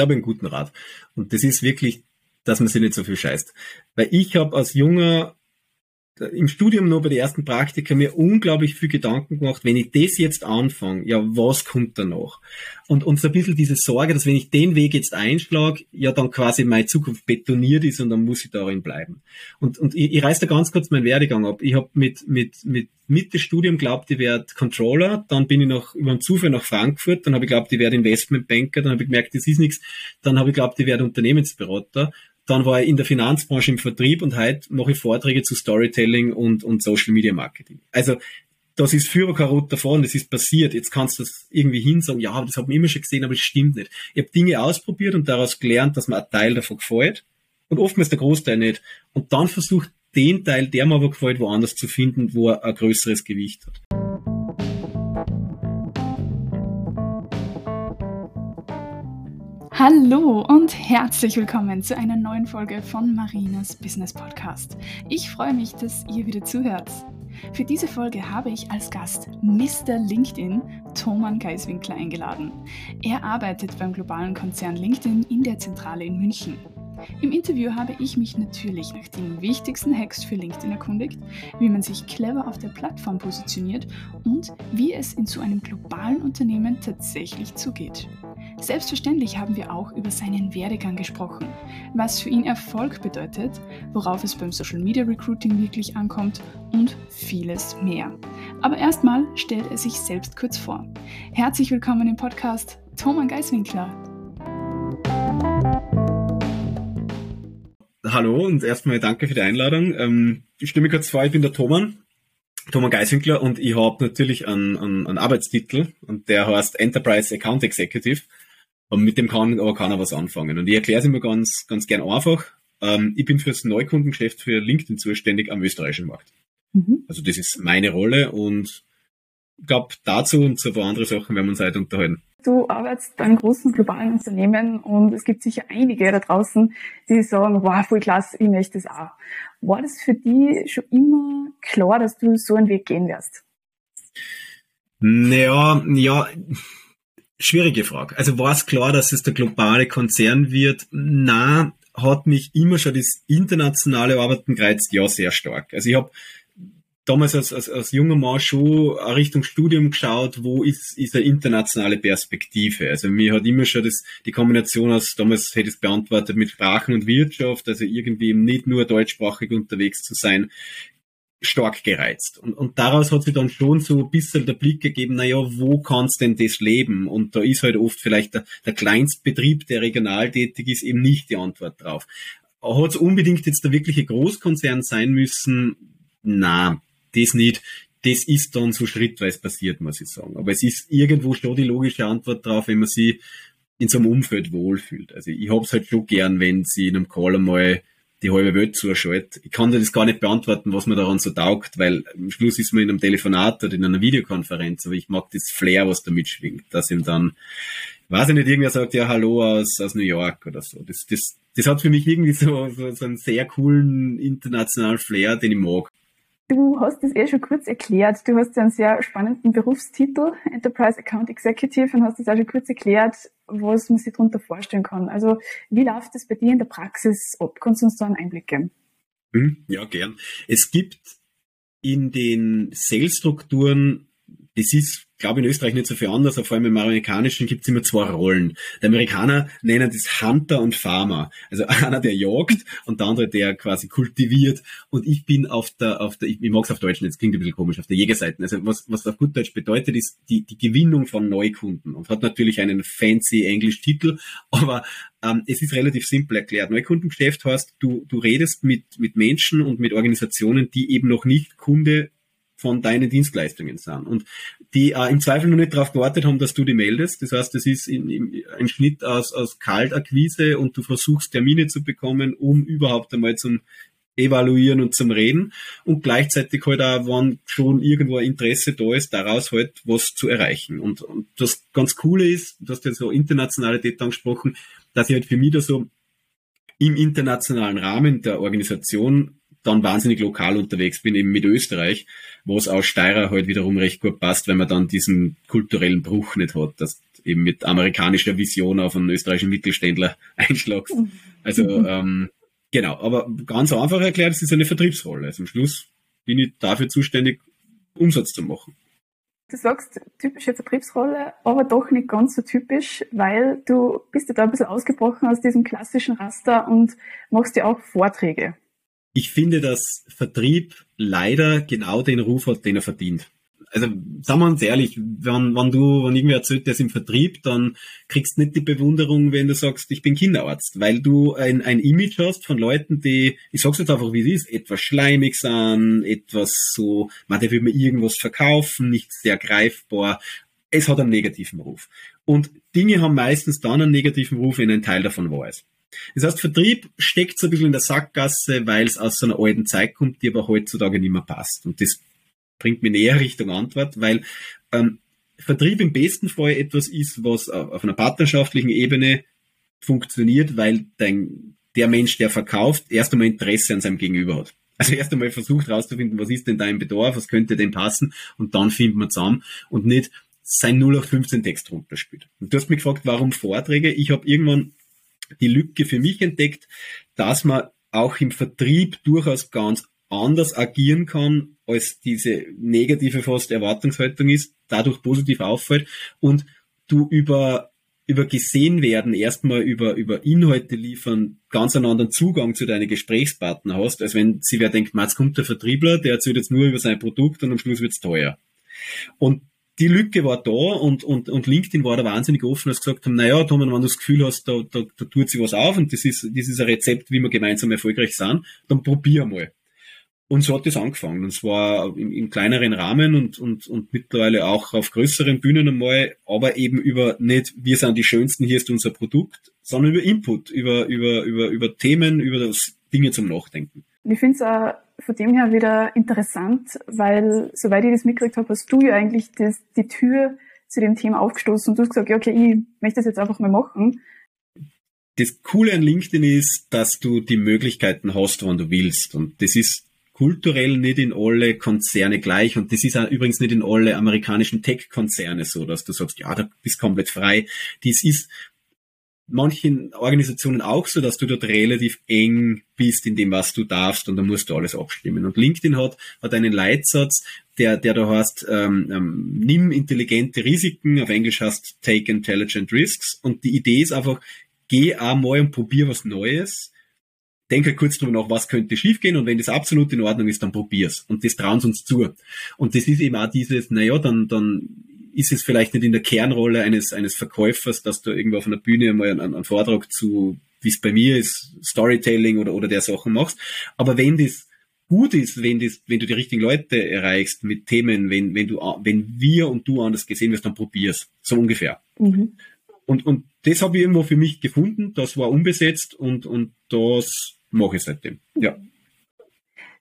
da habe ich einen guten Rat. Und das ist wirklich, dass man sich nicht so viel scheißt. Weil ich habe als junger im Studium noch bei den ersten Praktika mir unglaublich viel Gedanken gemacht, wenn ich das jetzt anfange, ja, was kommt danach? Und, und so ein bisschen diese Sorge, dass wenn ich den Weg jetzt einschlage, ja, dann quasi meine Zukunft betoniert ist und dann muss ich darin bleiben. Und, und ich, ich reiße da ganz kurz meinen Werdegang ab. Ich habe mit, mit, mit Mitte Studium glaubt, ich werde Controller, dann bin ich noch über einen Zufall nach Frankfurt, dann habe ich glaubt, ich werde Investmentbanker, dann habe ich gemerkt, das ist nichts, dann habe ich glaubt, ich werde Unternehmensberater dann war ich in der Finanzbranche im Vertrieb und heute mache ich Vorträge zu Storytelling und, und Social Media Marketing. Also das ist für kein Rot davon, das ist passiert. Jetzt kannst du das irgendwie hinsagen, ja, das habe ich immer schon gesehen, aber das stimmt nicht. Ich habe Dinge ausprobiert und daraus gelernt, dass mir ein Teil davon gefällt und oftmals der Großteil nicht. Und dann versucht den Teil, der mir aber gefällt, woanders zu finden, wo er ein größeres Gewicht hat. Hallo und herzlich willkommen zu einer neuen Folge von Marinas Business Podcast. Ich freue mich, dass ihr wieder zuhört. Für diese Folge habe ich als Gast Mr. LinkedIn Thoman Geiswinkler eingeladen. Er arbeitet beim globalen Konzern LinkedIn in der Zentrale in München. Im Interview habe ich mich natürlich nach den wichtigsten Hacks für LinkedIn erkundigt, wie man sich clever auf der Plattform positioniert und wie es in so einem globalen Unternehmen tatsächlich zugeht. Selbstverständlich haben wir auch über seinen Werdegang gesprochen, was für ihn Erfolg bedeutet, worauf es beim Social Media Recruiting wirklich ankommt und vieles mehr. Aber erstmal stellt er sich selbst kurz vor. Herzlich willkommen im Podcast Thomas Geiswinkler. Hallo und erstmal danke für die Einladung. Ähm, ich mir kurz vor, ich bin der Thomas, Thomas Geiswinkler und ich habe natürlich einen, einen, einen Arbeitstitel und der heißt Enterprise Account Executive. Und mit dem kann aber keiner was anfangen. Und ich erkläre es immer ganz, ganz gern einfach. Ähm, ich bin fürs Neukundengeschäft für LinkedIn zuständig am österreichischen Markt. Mhm. Also das ist meine Rolle und ich glaube, dazu und zu ein paar andere Sachen werden wir uns heute unterhalten. Du arbeitest bei einem großen globalen Unternehmen und es gibt sicher einige da draußen, die sagen, wow, voll klasse, ich möchte das auch. War das für dich schon immer klar, dass du so einen Weg gehen wirst? Naja, ja, Schwierige Frage. Also war es klar, dass es der globale Konzern wird? Na, hat mich immer schon das internationale Arbeiten gereizt, ja, sehr stark. Also ich habe damals als, als, als junger Mann schon Richtung Studium geschaut, wo ist, ist eine internationale Perspektive. Also mir hat immer schon das, die Kombination aus, damals hätte ich es beantwortet, mit Sprachen und Wirtschaft, also irgendwie eben nicht nur deutschsprachig unterwegs zu sein, stark gereizt. Und, und daraus hat sich dann schon so ein bisschen der Blick gegeben, naja, wo kann's denn das leben? Und da ist halt oft vielleicht der, der Kleinstbetrieb, der regional tätig ist, eben nicht die Antwort drauf. Hat es unbedingt jetzt der wirkliche Großkonzern sein müssen? Na, das nicht. Das ist dann so schrittweise passiert, muss ich sagen. Aber es ist irgendwo schon die logische Antwort drauf, wenn man sich in so einem Umfeld wohlfühlt. Also ich hab's halt schon gern, wenn sie in einem Call einmal die halbe Welt zuschaltet. Ich kann dir das gar nicht beantworten, was mir daran so taugt, weil am Schluss ist man in einem Telefonat oder in einer Videokonferenz, aber ich mag das Flair, was da mitschwingt, dass ihm dann, weiß ich nicht, irgendwer sagt, ja, hallo aus, aus New York oder so. Das, das, das hat für mich irgendwie so, so, so einen sehr coolen internationalen Flair, den ich mag. Du hast es eh schon kurz erklärt. Du hast ja einen sehr spannenden Berufstitel, Enterprise Account Executive, und hast es auch schon kurz erklärt, was man sich darunter vorstellen kann. Also, wie läuft es bei dir in der Praxis ab? Kannst du uns da einen Einblick geben? Hm, ja, gern. Es gibt in den Sales-Strukturen, das ist glaube in Österreich nicht so viel anders, aber vor allem im Amerikanischen gibt es immer zwei Rollen. Die Amerikaner nennen das Hunter und Farmer. Also einer, der jagt und der andere, der quasi kultiviert. Und ich bin auf der, auf der, ich, ich mag es auf Deutsch nicht, klingt ein bisschen komisch, auf der Jägerseite. Also was, was auf gut Deutsch bedeutet, ist die, die Gewinnung von Neukunden und hat natürlich einen fancy Englisch-Titel, aber ähm, es ist relativ simpel erklärt. Neukundengeschäft heißt, du, du redest mit, mit Menschen und mit Organisationen, die eben noch nicht Kunde von deinen Dienstleistungen sind. Und die äh, im Zweifel noch nicht darauf gewartet haben, dass du die meldest. Das heißt, das ist in, in, ein Schnitt aus, aus Kaltakquise und du versuchst Termine zu bekommen, um überhaupt einmal zum Evaluieren und zum Reden und gleichzeitig halt auch, wenn schon irgendwo Interesse da ist, daraus halt was zu erreichen. Und, und das ganz Coole ist, du hast ja so Internationalität angesprochen, dass ich halt für mich da so im internationalen Rahmen der Organisation dann wahnsinnig lokal unterwegs bin, eben mit Österreich, wo es aus Steirer halt wiederum recht gut passt, wenn man dann diesen kulturellen Bruch nicht hat, dass eben mit amerikanischer Vision auf einen österreichischen Mittelständler einschlagst. Also ähm, genau, aber ganz einfach erklärt, es ist eine Vertriebsrolle. Also am Schluss bin ich dafür zuständig, Umsatz zu machen. Du sagst typische Vertriebsrolle, aber doch nicht ganz so typisch, weil du bist ja da ein bisschen ausgebrochen aus diesem klassischen Raster und machst ja auch Vorträge. Ich finde, dass Vertrieb leider genau den Ruf hat, den er verdient also sagen wir uns ehrlich, wenn, wenn du, wenn irgendwer erzählt, der ist im Vertrieb, dann kriegst du nicht die Bewunderung, wenn du sagst, ich bin Kinderarzt, weil du ein, ein Image hast von Leuten, die, ich sag's jetzt einfach, wie es ist, etwas schleimig sind, etwas so, man, der will mir irgendwas verkaufen, nicht sehr greifbar. Es hat einen negativen Ruf. Und Dinge haben meistens dann einen negativen Ruf, wenn ein Teil davon wahr ist. Das heißt, Vertrieb steckt so ein bisschen in der Sackgasse, weil es aus so einer alten Zeit kommt, die aber heutzutage nicht mehr passt. Und das bringt mir näher Richtung Antwort, weil ähm, Vertrieb im besten Fall etwas ist, was auf einer partnerschaftlichen Ebene funktioniert, weil dein, der Mensch, der verkauft, erst einmal Interesse an seinem Gegenüber hat. Also erst einmal versucht herauszufinden, was ist denn dein Bedarf, was könnte denn passen und dann findet man zusammen und nicht sein 0815 Text runterspielt. Und du hast mich gefragt, warum Vorträge? Ich habe irgendwann die Lücke für mich entdeckt, dass man auch im Vertrieb durchaus ganz anders agieren kann, als diese negative fast Erwartungshaltung ist, dadurch positiv auffällt und du über über gesehen werden, erstmal über, über Inhalte liefern, ganz einen anderen Zugang zu deinen Gesprächspartner hast, als wenn sie wer denkt, jetzt kommt der Vertriebler, der erzählt jetzt nur über sein Produkt und am Schluss wird's teuer. Und die Lücke war da und, und, und LinkedIn war da wahnsinnig offen, als gesagt haben, naja, Tom, wenn du das Gefühl hast, da, da, da tut sich was auf und das ist, das ist ein Rezept, wie wir gemeinsam erfolgreich sind, dann probier mal. Und so hat es angefangen. Und zwar im, im, kleineren Rahmen und, und, und mittlerweile auch auf größeren Bühnen einmal, aber eben über nicht, wir sind die Schönsten, hier ist unser Produkt, sondern über Input, über, über, über, über Themen, über das Dinge zum Nachdenken. Ich finde es von dem her wieder interessant, weil, soweit ich das mitgekriegt habe, hast du ja eigentlich das, die Tür zu dem Thema aufgestoßen und du hast gesagt, ja, okay, ich möchte das jetzt einfach mal machen. Das Coole an LinkedIn ist, dass du die Möglichkeiten hast, wann du willst. Und das ist kulturell nicht in alle Konzerne gleich und das ist auch übrigens nicht in alle amerikanischen Tech-Konzerne so, dass du sagst, ja, da bist komplett frei. Dies ist manchen Organisationen auch so, dass du dort relativ eng bist in dem, was du darfst und da musst du alles abstimmen. Und LinkedIn hat, hat einen Leitsatz, der, der da heißt, ähm, ähm, nimm intelligente Risiken, auf Englisch heißt take intelligent risks und die Idee ist einfach, geh einmal und probier was Neues denke kurz drüber nach, was könnte schiefgehen und wenn das absolut in Ordnung ist, dann probier's. Und das trauen sie uns zu. Und das ist eben auch dieses, naja, dann, dann ist es vielleicht nicht in der Kernrolle eines, eines Verkäufers, dass du irgendwo auf einer Bühne mal einen, einen Vortrag zu, wie es bei mir ist, Storytelling oder, oder der Sachen machst. Aber wenn das gut ist, wenn das, wenn du die richtigen Leute erreichst mit Themen, wenn, wenn du, wenn wir und du anders gesehen wirst, dann probier's. So ungefähr. Mhm. Und, und das habe ich irgendwo für mich gefunden, das war unbesetzt und, und das mache ich seitdem. Ja.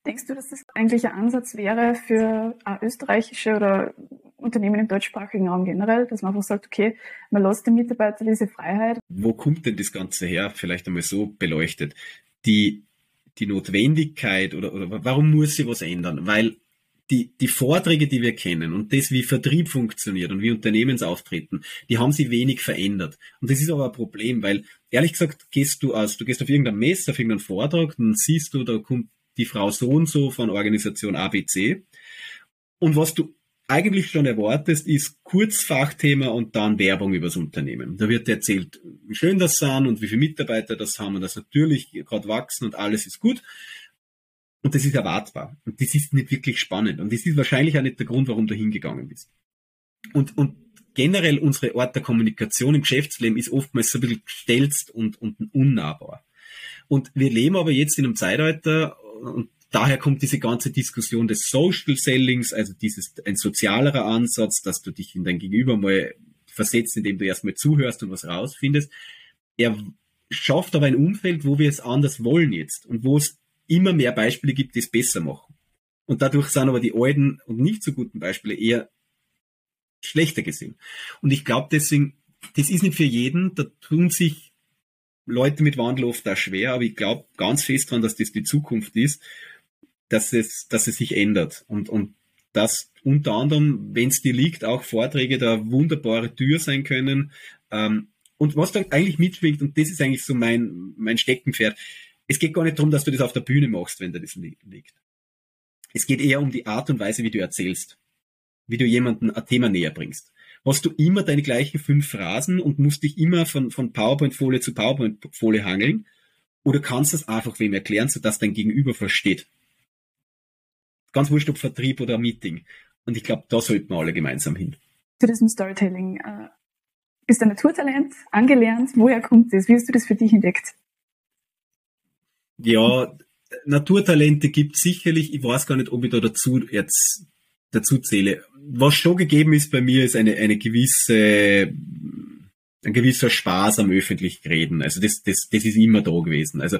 Denkst du, dass das eigentlich ein Ansatz wäre für österreichische oder Unternehmen im deutschsprachigen Raum generell, dass man einfach sagt, okay, man lässt den Mitarbeiter diese Freiheit? Wo kommt denn das Ganze her? Vielleicht einmal so beleuchtet. Die, die Notwendigkeit oder, oder warum muss sie was ändern? Weil die, die Vorträge, die wir kennen und das, wie Vertrieb funktioniert und wie Unternehmensauftreten, die haben sich wenig verändert. Und das ist aber ein Problem, weil ehrlich gesagt, gehst du aus, du gehst auf irgendein Mess, auf irgendeinen Vortrag, dann siehst du, da kommt die Frau so und so von Organisation ABC. Und was du eigentlich schon erwartest, ist Kurzfachthema und dann Werbung übers Unternehmen. Da wird erzählt, wie schön das sind und wie viele Mitarbeiter das haben und das natürlich gerade wachsen und alles ist gut. Und das ist erwartbar. Und das ist nicht wirklich spannend. Und das ist wahrscheinlich auch nicht der Grund, warum du hingegangen bist. Und, und generell unsere Art der Kommunikation im Geschäftsleben ist oftmals so ein bisschen gestelzt und, und unnahbar. Und wir leben aber jetzt in einem Zeitalter, und daher kommt diese ganze Diskussion des Social Sellings, also dieses, ein sozialerer Ansatz, dass du dich in dein Gegenüber mal versetzt, indem du erstmal zuhörst und was rausfindest. Er schafft aber ein Umfeld, wo wir es anders wollen jetzt und wo es immer mehr Beispiele gibt, die es besser machen. Und dadurch sind aber die alten und nicht so guten Beispiele eher schlechter gesehen. Und ich glaube deswegen, das ist nicht für jeden, da tun sich Leute mit Wandel oft auch schwer, aber ich glaube ganz fest dran, dass das die Zukunft ist, dass es, dass es sich ändert. Und, und dass unter anderem, wenn es dir liegt, auch Vorträge da wunderbare Tür sein können. Ähm, und was dann eigentlich mitschwingt, und das ist eigentlich so mein, mein Steckenpferd, es geht gar nicht darum, dass du das auf der Bühne machst, wenn da das liegt. Es geht eher um die Art und Weise, wie du erzählst, wie du jemanden ein Thema näher bringst. Hast du immer deine gleichen fünf Phrasen und musst dich immer von, von PowerPoint-Folie zu PowerPoint-Folie hangeln? Oder kannst du es einfach wem erklären, sodass dein Gegenüber versteht? Ganz wurscht, ob Vertrieb oder Meeting. Und ich glaube, da sollten wir alle gemeinsam hin. Zu diesem Storytelling. Äh, bist du ein Naturtalent, angelernt? Woher kommt das? Wie hast du das für dich entdeckt? Ja, Naturtalente gibt sicherlich. Ich weiß gar nicht, ob ich da dazu jetzt dazu zähle. Was schon gegeben ist bei mir, ist eine, eine gewisse, ein gewisser Spaß am öffentlich reden. Also das, das, das ist immer da gewesen. Also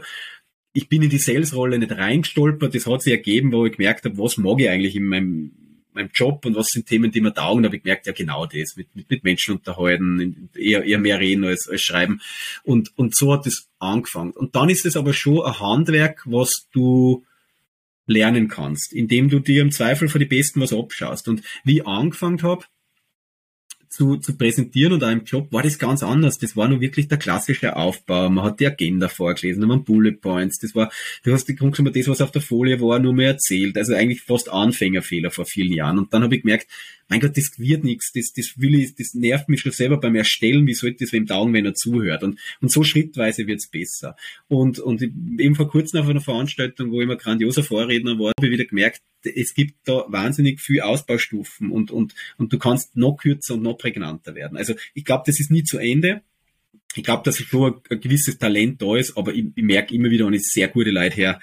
ich bin in die Sales-Rolle nicht reingestolpert. Das hat sich ergeben, wo ich gemerkt habe, was mag ich eigentlich in meinem, meinem Job und was sind Themen, die mir taugen. Da habe ich gemerkt, ja genau das, mit, mit, mit Menschen unterhalten, eher, eher mehr reden als, als schreiben. Und, und so hat es angefangen. Und dann ist es aber schon ein Handwerk, was du lernen kannst, indem du dir im Zweifel für die Besten was abschaust. Und wie ich angefangen habe, zu, zu präsentieren und einem Job war das ganz anders. Das war nur wirklich der klassische Aufbau. Man hat die Agenda vorgelesen, man Bullet Points. Das war, du hast die Grunde das, was auf der Folie war, nur mehr erzählt. Also eigentlich fast Anfängerfehler vor vielen Jahren. Und dann habe ich gemerkt, mein Gott, das wird nichts, das, das will ich, das nervt mich schon selber beim Erstellen, wie sollte das wem taugen, wenn er zuhört? Und, und so schrittweise wird's besser. Und, und eben vor kurzem auf einer Veranstaltung, wo ich immer grandioser Vorredner war, habe ich wieder gemerkt, es gibt da wahnsinnig viel Ausbaustufen und, und, und du kannst noch kürzer und noch prägnanter werden. Also ich glaube, das ist nie zu Ende. Ich glaube, dass schon ein gewisses Talent da ist, aber ich, ich merke immer wieder, und ich sehr gute Leute her,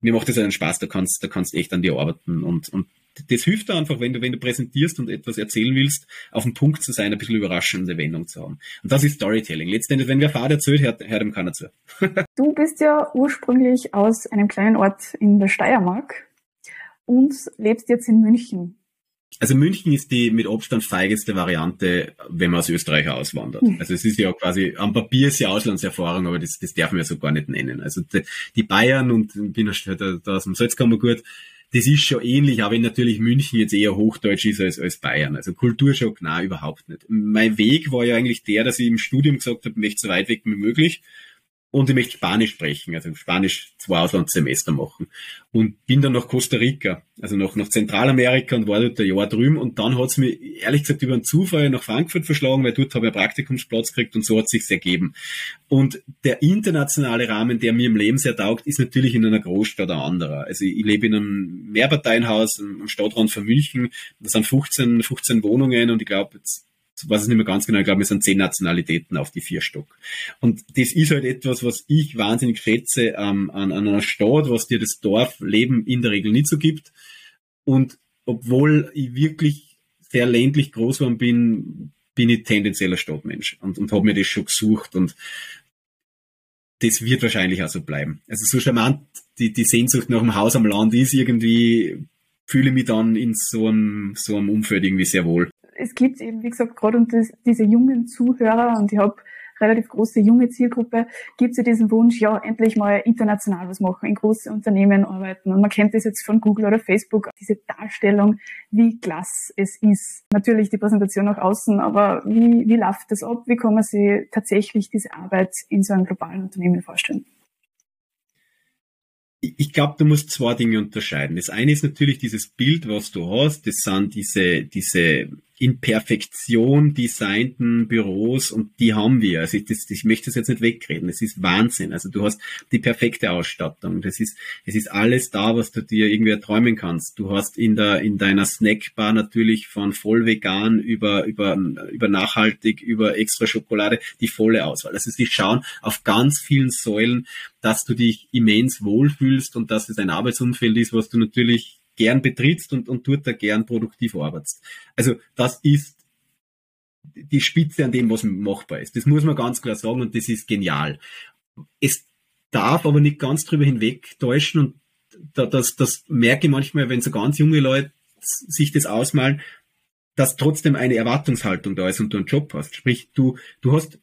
mir macht das einen Spaß, da kannst, da kannst echt an dir arbeiten und, und das hilft da einfach, wenn du, wenn du präsentierst und etwas erzählen willst, auf den Punkt zu sein, ein bisschen überraschende Wendung zu haben. Und das ist Storytelling. Letztendlich, wenn wer Vater erzählt, hört, hört ihm keiner zu. du bist ja ursprünglich aus einem kleinen Ort in der Steiermark und lebst jetzt in München. Also München ist die mit Abstand feigeste Variante, wenn man aus Österreich auswandert. Hm. Also es ist ja quasi, am Papier ist ja Auslandserfahrung, aber das, das darf man ja so gar nicht nennen. Also die, die Bayern und bin da, da aus dem Salzkammergut, das ist schon ähnlich, aber wenn natürlich München jetzt eher Hochdeutsch ist als, als Bayern. Also Kulturschock, na überhaupt nicht. Mein Weg war ja eigentlich der, dass ich im Studium gesagt habe, möchte so weit weg wie möglich und ich möchte Spanisch sprechen, also Spanisch zwei Auslandssemester machen. Und bin dann nach Costa Rica, also nach, nach Zentralamerika und war dort ein Jahr drüben. Und dann hat's mir ehrlich gesagt über einen Zufall nach Frankfurt verschlagen, weil dort habe ich einen Praktikumsplatz gekriegt und so hat sich's ergeben. Und der internationale Rahmen, der mir im Leben sehr taugt, ist natürlich in einer Großstadt ein anderer. Also ich lebe in einem Mehrparteienhaus am Stadtrand von München. Das sind 15, 15 Wohnungen und ich glaube, jetzt weiß es nicht mehr ganz genau, ich glaube, es sind zehn Nationalitäten auf die vier Stock. Und das ist halt etwas, was ich wahnsinnig schätze ähm, an, an einer Stadt, was dir das Dorfleben in der Regel nicht so gibt. Und obwohl ich wirklich sehr ländlich groß geworden bin, bin ich tendenzieller Stadtmensch und, und habe mir das schon gesucht und das wird wahrscheinlich auch so bleiben. Also so charmant die, die Sehnsucht nach einem Haus am Land ist, irgendwie fühle ich mich dann in so einem, so einem Umfeld irgendwie sehr wohl es gibt eben, wie gesagt, gerade unter diese jungen Zuhörer und ich habe relativ große junge Zielgruppe, gibt es ja diesen Wunsch, ja, endlich mal international was machen, in große Unternehmen arbeiten. Und man kennt das jetzt von Google oder Facebook, diese Darstellung, wie klasse es ist. Natürlich die Präsentation nach außen, aber wie, wie läuft das ab? Wie kann man sich tatsächlich diese Arbeit in so einem globalen Unternehmen vorstellen? ich glaube, du musst zwei Dinge unterscheiden. Das eine ist natürlich dieses Bild, was du hast. Das sind diese, diese in Perfektion designten Büros und die haben wir. Also ich, das, ich möchte das jetzt nicht wegreden. Das ist Wahnsinn. Also du hast die perfekte Ausstattung. Das ist, es ist alles da, was du dir irgendwie träumen kannst. Du hast in der, in deiner Snackbar natürlich von voll vegan über, über, über nachhaltig, über extra Schokolade die volle Auswahl. Also sie schauen auf ganz vielen Säulen, dass du dich immens wohlfühlst und dass es ein Arbeitsumfeld ist, was du natürlich gern betrittst und, und dort da gern produktiv arbeitest. Also das ist die Spitze an dem, was machbar ist. Das muss man ganz klar sagen und das ist genial. Es darf aber nicht ganz drüber hinweg täuschen und da, das, das merke ich manchmal, wenn so ganz junge Leute sich das ausmalen, dass trotzdem eine Erwartungshaltung da ist und du einen Job hast. Sprich, du, du hast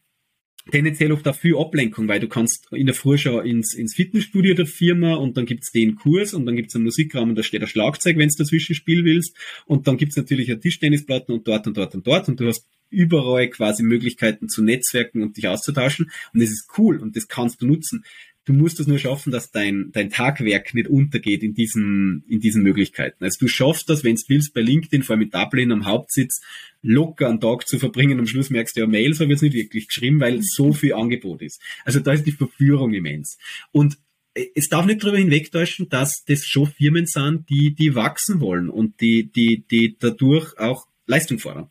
tendenziell oft auch viel Ablenkung, weil du kannst in der Früh schon ins, ins Fitnessstudio der Firma und dann gibt's den Kurs und dann gibt's einen Musikraum und da steht ein Schlagzeug, wenn du dazwischen spielen willst. Und dann gibt's natürlich eine Tischtennisplatten und dort und dort und dort. Und du hast überall quasi Möglichkeiten zu netzwerken und dich auszutauschen. Und das ist cool und das kannst du nutzen. Du musst es nur schaffen, dass dein, dein Tagwerk nicht untergeht in diesen, in diesen Möglichkeiten. Also du schaffst das, wenn du willst, bei LinkedIn, vor allem mit Dublin am Hauptsitz, locker einen Tag zu verbringen. Am Schluss merkst du ja, Mails habe ich jetzt nicht wirklich geschrieben, weil so viel Angebot ist. Also da ist die Verführung immens. Und äh, es darf nicht darüber hinwegtäuschen, dass das schon Firmen sind, die, die wachsen wollen und die, die, die dadurch auch Leistung fordern.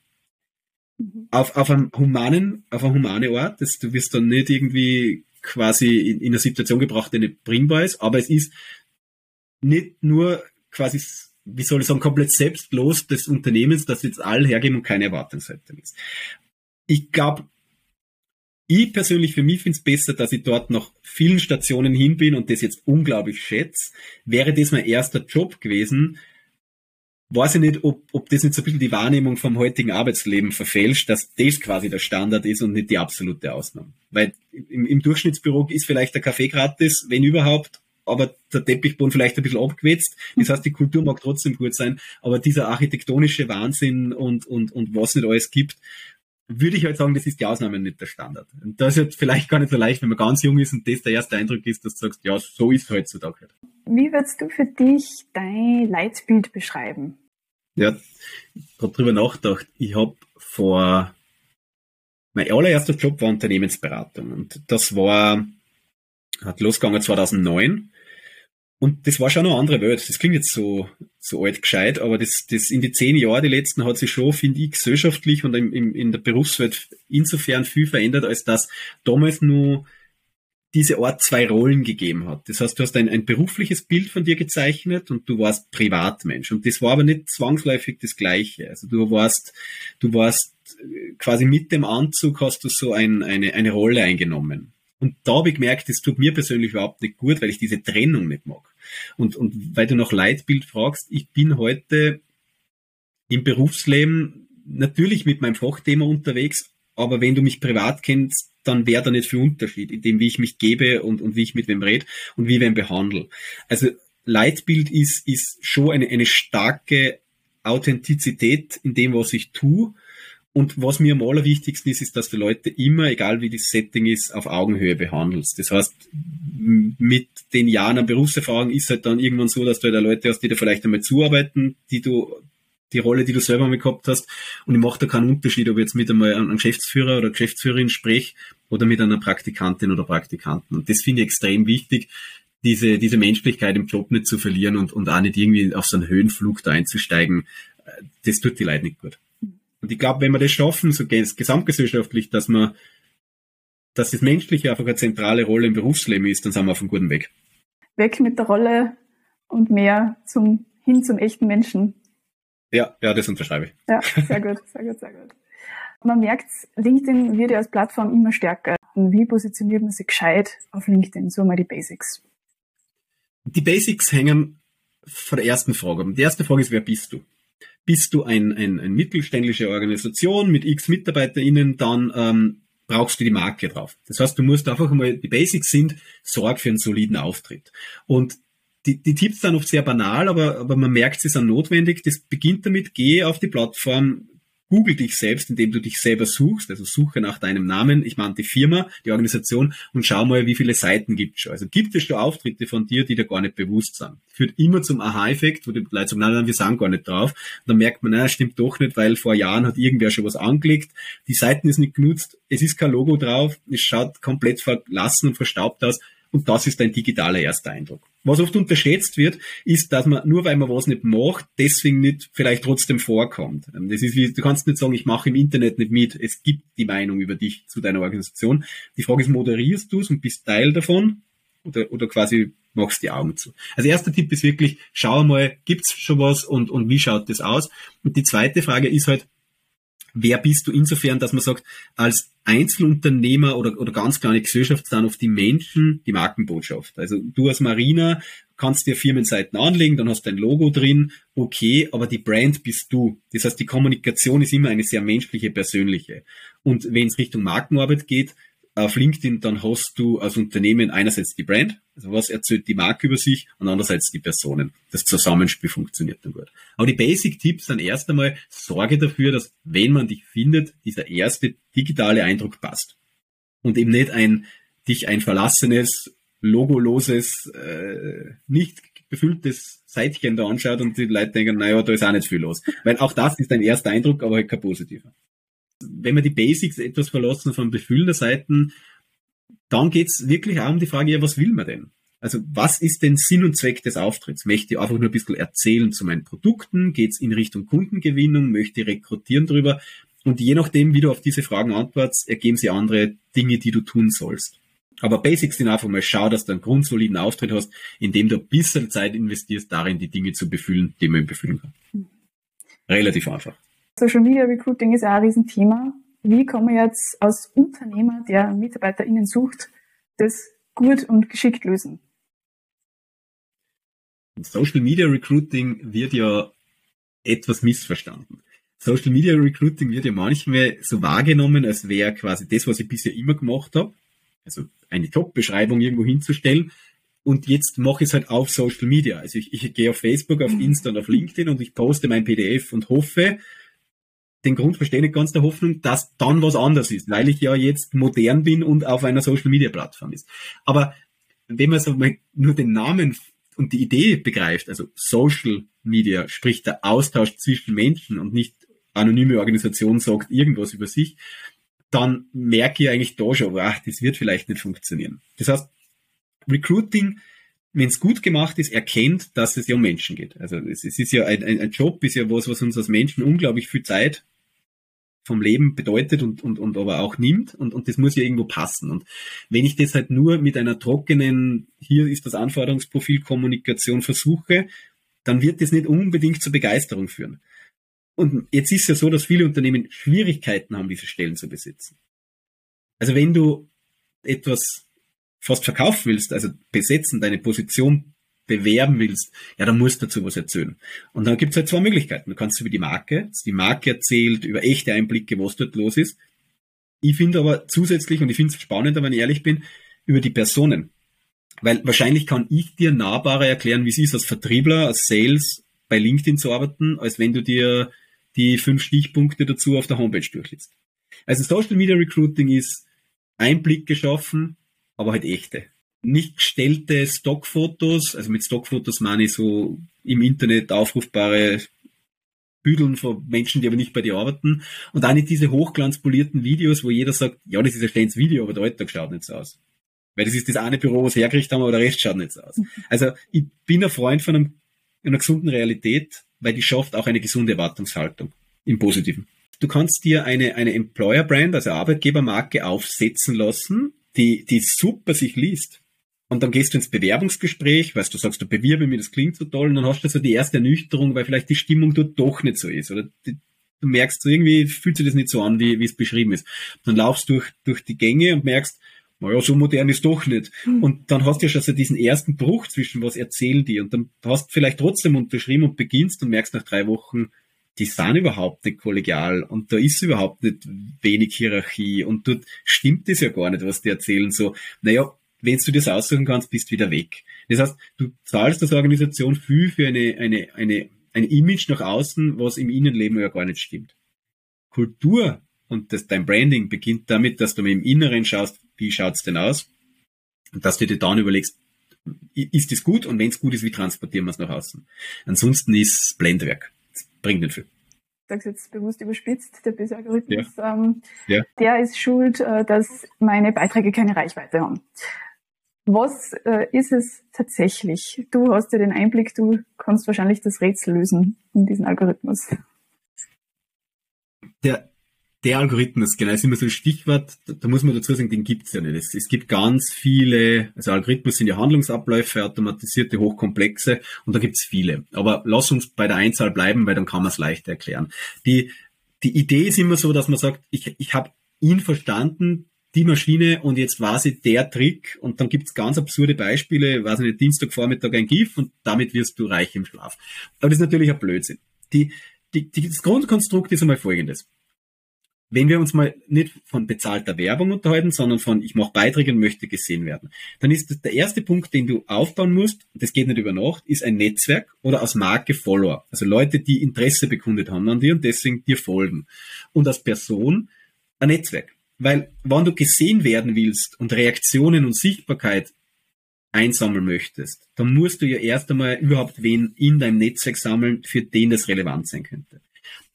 Mhm. Auf, auf einem humanen, auf einem humane Ort, das, du wirst dann nicht irgendwie quasi in, in eine Situation gebracht, die nicht bringbar ist, aber es ist nicht nur quasi, wie soll ich sagen, komplett selbstlos des Unternehmens, das jetzt all hergeben und keine Erwartungshaltung ist. Ich glaube, ich persönlich für mich finde es besser, dass ich dort noch vielen Stationen hin bin und das jetzt unglaublich schätze. Wäre das mein erster Job gewesen, weiß ich nicht, ob, ob das nicht so ein bisschen die Wahrnehmung vom heutigen Arbeitsleben verfälscht, dass das quasi der Standard ist und nicht die absolute Ausnahme. Weil im, im Durchschnittsbüro ist vielleicht der Kaffee gratis, wenn überhaupt, aber der Teppichboden vielleicht ein bisschen abgewetzt. Das heißt, die Kultur mag trotzdem gut sein, aber dieser architektonische Wahnsinn und, und, und was nicht alles gibt, würde ich halt sagen, das ist die Ausnahme, nicht der Standard. Und das ist halt vielleicht gar nicht so leicht, wenn man ganz jung ist und das der erste Eindruck ist, dass du sagst, ja, so ist es heutzutage halt. Wie würdest du für dich dein Leitbild beschreiben? Ja, ich habe drüber nachgedacht. Ich habe vor mein allererster Job war Unternehmensberatung und das war hat losgegangen 2009 und das war schon eine andere Welt. Das klingt jetzt so so alt gescheit, aber das das in die zehn Jahre die letzten hat sich schon finde ich gesellschaftlich und im, im, in der Berufswelt insofern viel verändert, als dass damals nur diese Art zwei Rollen gegeben hat. Das heißt, du hast ein, ein berufliches Bild von dir gezeichnet und du warst Privatmensch. Und das war aber nicht zwangsläufig das Gleiche. Also du warst, du warst äh, quasi mit dem Anzug hast du so ein, eine, eine Rolle eingenommen. Und da habe ich gemerkt, das tut mir persönlich überhaupt nicht gut, weil ich diese Trennung nicht mag. Und, und weil du nach Leitbild fragst, ich bin heute im Berufsleben natürlich mit meinem Fachthema unterwegs, aber wenn du mich privat kennst, dann wäre da nicht viel Unterschied in dem, wie ich mich gebe und, und wie ich mit wem rede und wie wem behandle. Also Leitbild ist, ist schon eine, eine starke Authentizität in dem, was ich tue. Und was mir am allerwichtigsten ist, ist, dass du Leute immer, egal wie das Setting ist, auf Augenhöhe behandelst. Das heißt, mit den Jahren an Berufserfahrung ist halt dann irgendwann so, dass du halt Leute hast, die dir vielleicht einmal zuarbeiten, die du die Rolle, die du selber mal gehabt hast. Und ich mache da keinen Unterschied, ob ich jetzt mit einmal einem Geschäftsführer oder Geschäftsführerin spreche oder mit einer Praktikantin oder Praktikanten. Und das finde ich extrem wichtig, diese, diese Menschlichkeit im Job nicht zu verlieren und, und auch nicht irgendwie auf so einen Höhenflug da einzusteigen. Das tut die Leute nicht gut. Und ich glaube, wenn wir das schaffen, so gesamtgesellschaftlich, dass man, dass das Menschliche einfach eine zentrale Rolle im Berufsleben ist, dann sind wir auf einem guten Weg. Weg mit der Rolle und mehr zum, hin zum echten Menschen. Ja, ja, das unterschreibe ich. Ja, sehr gut, sehr gut, sehr gut. Man merkt, LinkedIn wird ja als Plattform immer stärker. Und wie positioniert man sich gescheit auf LinkedIn? So mal die Basics. Die Basics hängen von der ersten Frage ab. Die erste Frage ist, wer bist du? Bist du ein, ein, ein mittelständische Organisation mit x MitarbeiterInnen, dann ähm, brauchst du die Marke drauf. Das heißt, du musst einfach mal, die Basics sind, sorg für einen soliden Auftritt. Und die, die Tipps sind oft sehr banal, aber, aber man merkt, sie sind notwendig. Das beginnt damit, geh auf die Plattform, Google dich selbst, indem du dich selber suchst, also suche nach deinem Namen, ich meine die Firma, die Organisation und schau mal, wie viele Seiten gibt es schon. Also gibt es schon Auftritte von dir, die dir gar nicht bewusst sind. Führt immer zum Aha-Effekt, wo die Leute sagen, nein, nein, wir sind gar nicht drauf. Und dann merkt man, nein, stimmt doch nicht, weil vor Jahren hat irgendwer schon was angelegt, die Seiten ist nicht genutzt, es ist kein Logo drauf, es schaut komplett verlassen und verstaubt aus und das ist ein digitaler erster Eindruck. Was oft unterschätzt wird, ist, dass man nur weil man was nicht macht, deswegen nicht vielleicht trotzdem vorkommt. Ähm, das ist wie, du kannst nicht sagen, ich mache im Internet nicht mit. Es gibt die Meinung über dich zu deiner Organisation. Die Frage ist, moderierst du es und bist Teil davon? Oder, oder quasi machst die Augen zu. Also erster Tipp ist wirklich, schau mal, gibt's schon was und, und wie schaut das aus? Und die zweite Frage ist halt, wer bist du insofern, dass man sagt, als Einzelunternehmer oder, oder ganz kleine Gesellschaft dann auf die Menschen die Markenbotschaft. Also du als Marina kannst dir Firmenseiten anlegen, dann hast du ein Logo drin, okay, aber die Brand bist du. Das heißt, die Kommunikation ist immer eine sehr menschliche, persönliche. Und wenn es Richtung Markenarbeit geht, auf LinkedIn, dann hast du als Unternehmen einerseits die Brand, also was erzählt die Marke über sich und andererseits die Personen. Das Zusammenspiel funktioniert dann gut. Aber die Basic-Tipps dann erst einmal, sorge dafür, dass wenn man dich findet, dieser erste digitale Eindruck passt. Und eben nicht ein, dich ein verlassenes, logoloses, äh, nicht befülltes Seitchen da anschaut und die Leute denken, naja, da ist auch nicht viel los. Weil auch das ist ein erster Eindruck, aber halt kein positiver wenn wir die Basics etwas verlassen von befüllender Seiten, dann geht's wirklich auch um die Frage, ja, was will man denn? Also was ist denn Sinn und Zweck des Auftritts? Möchte ich einfach nur ein bisschen erzählen zu meinen Produkten? Geht's in Richtung Kundengewinnung? Möchte ich rekrutieren drüber? Und je nachdem, wie du auf diese Fragen antwortest, ergeben sie andere Dinge, die du tun sollst. Aber Basics sind einfach mal, schau, dass du einen grundsoliden Auftritt hast, indem du ein bisschen Zeit investierst, darin die Dinge zu befüllen, die man befüllen kann. Relativ einfach. Social Media Recruiting ist auch ein Riesenthema. Wie kann man jetzt als Unternehmer, der MitarbeiterInnen sucht, das gut und geschickt lösen? Social Media Recruiting wird ja etwas missverstanden. Social Media Recruiting wird ja manchmal so wahrgenommen, als wäre quasi das, was ich bisher immer gemacht habe, also eine Jobbeschreibung irgendwo hinzustellen. Und jetzt mache ich es halt auf Social Media. Also ich, ich gehe auf Facebook, auf mhm. Insta und auf LinkedIn und ich poste mein PDF und hoffe, den Grund verstehe ich ganz der Hoffnung, dass dann was anders ist, weil ich ja jetzt modern bin und auf einer Social Media Plattform ist. Aber wenn man so mal nur den Namen und die Idee begreift, also Social Media, sprich der Austausch zwischen Menschen und nicht anonyme Organisation sagt irgendwas über sich, dann merke ich eigentlich da schon, ach, das wird vielleicht nicht funktionieren. Das heißt, Recruiting, wenn es gut gemacht ist, erkennt, dass es ja um Menschen geht. Also es, es ist ja ein, ein, ein Job, ist ja was, was uns als Menschen unglaublich viel Zeit vom Leben bedeutet und, und, und aber auch nimmt und, und das muss ja irgendwo passen. Und wenn ich das halt nur mit einer trockenen, hier ist das Anforderungsprofil Kommunikation versuche, dann wird das nicht unbedingt zur Begeisterung führen. Und jetzt ist ja so, dass viele Unternehmen Schwierigkeiten haben, diese Stellen zu besitzen. Also wenn du etwas fast verkaufen willst, also besetzen, deine Position bewerben willst, ja, dann musst du dazu was erzählen. Und dann gibt es halt zwei Möglichkeiten. Du kannst über die Marke, die Marke erzählt, über echte Einblicke, was dort los ist. Ich finde aber zusätzlich, und ich finde es spannender, wenn ich ehrlich bin, über die Personen. Weil wahrscheinlich kann ich dir nahbarer erklären, wie es ist, als Vertriebler, als Sales bei LinkedIn zu arbeiten, als wenn du dir die fünf Stichpunkte dazu auf der Homepage durchliest. Also Social Media Recruiting ist Einblick geschaffen, aber halt echte nicht gestellte Stockfotos, also mit Stockfotos meine ich so im Internet aufrufbare Büdeln von Menschen, die aber nicht bei dir arbeiten und auch nicht diese hochglanzpolierten Videos, wo jeder sagt, ja, das ist ein schönes Video, aber der Alltag schaut nicht so aus. Weil das ist das eine Büro, was hergerichtet haben, aber der Rest schaut nicht so aus. Mhm. Also ich bin ein Freund von einem, einer gesunden Realität, weil die schafft auch eine gesunde Erwartungshaltung im Positiven. Du kannst dir eine, eine Employer Brand, also Arbeitgebermarke aufsetzen lassen, die, die super sich liest und dann gehst du ins Bewerbungsgespräch, weißt du, sagst du, bewirbe mir, das klingt so toll, und dann hast du so die erste Ernüchterung, weil vielleicht die Stimmung dort doch nicht so ist. Oder die, du merkst so, irgendwie fühlt sich das nicht so an, wie, wie es beschrieben ist. Dann laufst du durch, durch die Gänge und merkst, naja, so modern ist doch nicht. Mhm. Und dann hast du ja schon so diesen ersten Bruch zwischen was erzählen die und dann hast du vielleicht trotzdem unterschrieben und beginnst und merkst nach drei Wochen, die sind überhaupt nicht kollegial und da ist überhaupt nicht wenig Hierarchie und dort stimmt das ja gar nicht, was die erzählen. So, naja, wenn du das aussuchen kannst, bist du wieder weg. Das heißt, du zahlst als Organisation viel für eine, eine, eine, ein Image nach außen, was im Innenleben ja gar nicht stimmt. Kultur und das, dein Branding beginnt damit, dass du im Inneren schaust, wie schaut's denn aus? Und dass du dir dann überlegst, ist das gut? Und wenn es gut ist, wie transportieren wir es nach außen? Ansonsten ist Blendwerk. Bringt nicht viel Ich sage jetzt bewusst überspitzt, der Böse-Algorithmus, ja. Ähm, ja. der ist schuld, äh, dass meine Beiträge keine Reichweite haben. Was äh, ist es tatsächlich? Du hast ja den Einblick, du kannst wahrscheinlich das Rätsel lösen in diesen Algorithmus. Der, der Algorithmus, genau, ist immer so ein Stichwort, da, muss man dazu sagen, den gibt's ja nicht. Es, es, gibt ganz viele, also Algorithmus sind ja Handlungsabläufe, automatisierte, hochkomplexe und da gibt's viele. Aber lass uns bei der Einzahl bleiben, weil dann kann man es leicht erklären. Die, die Idee ist immer so, dass man sagt, ich, ich habe ihn verstanden, die Maschine und jetzt war sie der Trick und dann gibt's ganz absurde Beispiele, weiß nicht, Dienstagvormittag ein GIF und damit wirst du reich im Schlaf. Aber das ist natürlich ein Blödsinn. Die, die, die, das Grundkonstrukt ist einmal folgendes. Wenn wir uns mal nicht von bezahlter Werbung unterhalten, sondern von ich mache Beiträge und möchte gesehen werden, dann ist der erste Punkt, den du aufbauen musst, das geht nicht über Nacht, ist ein Netzwerk oder aus Marke Follower. Also Leute, die Interesse bekundet haben an dir und deswegen dir folgen. Und als Person ein Netzwerk. Weil, wenn du gesehen werden willst und Reaktionen und Sichtbarkeit einsammeln möchtest, dann musst du ja erst einmal überhaupt wen in deinem Netzwerk sammeln, für den das relevant sein könnte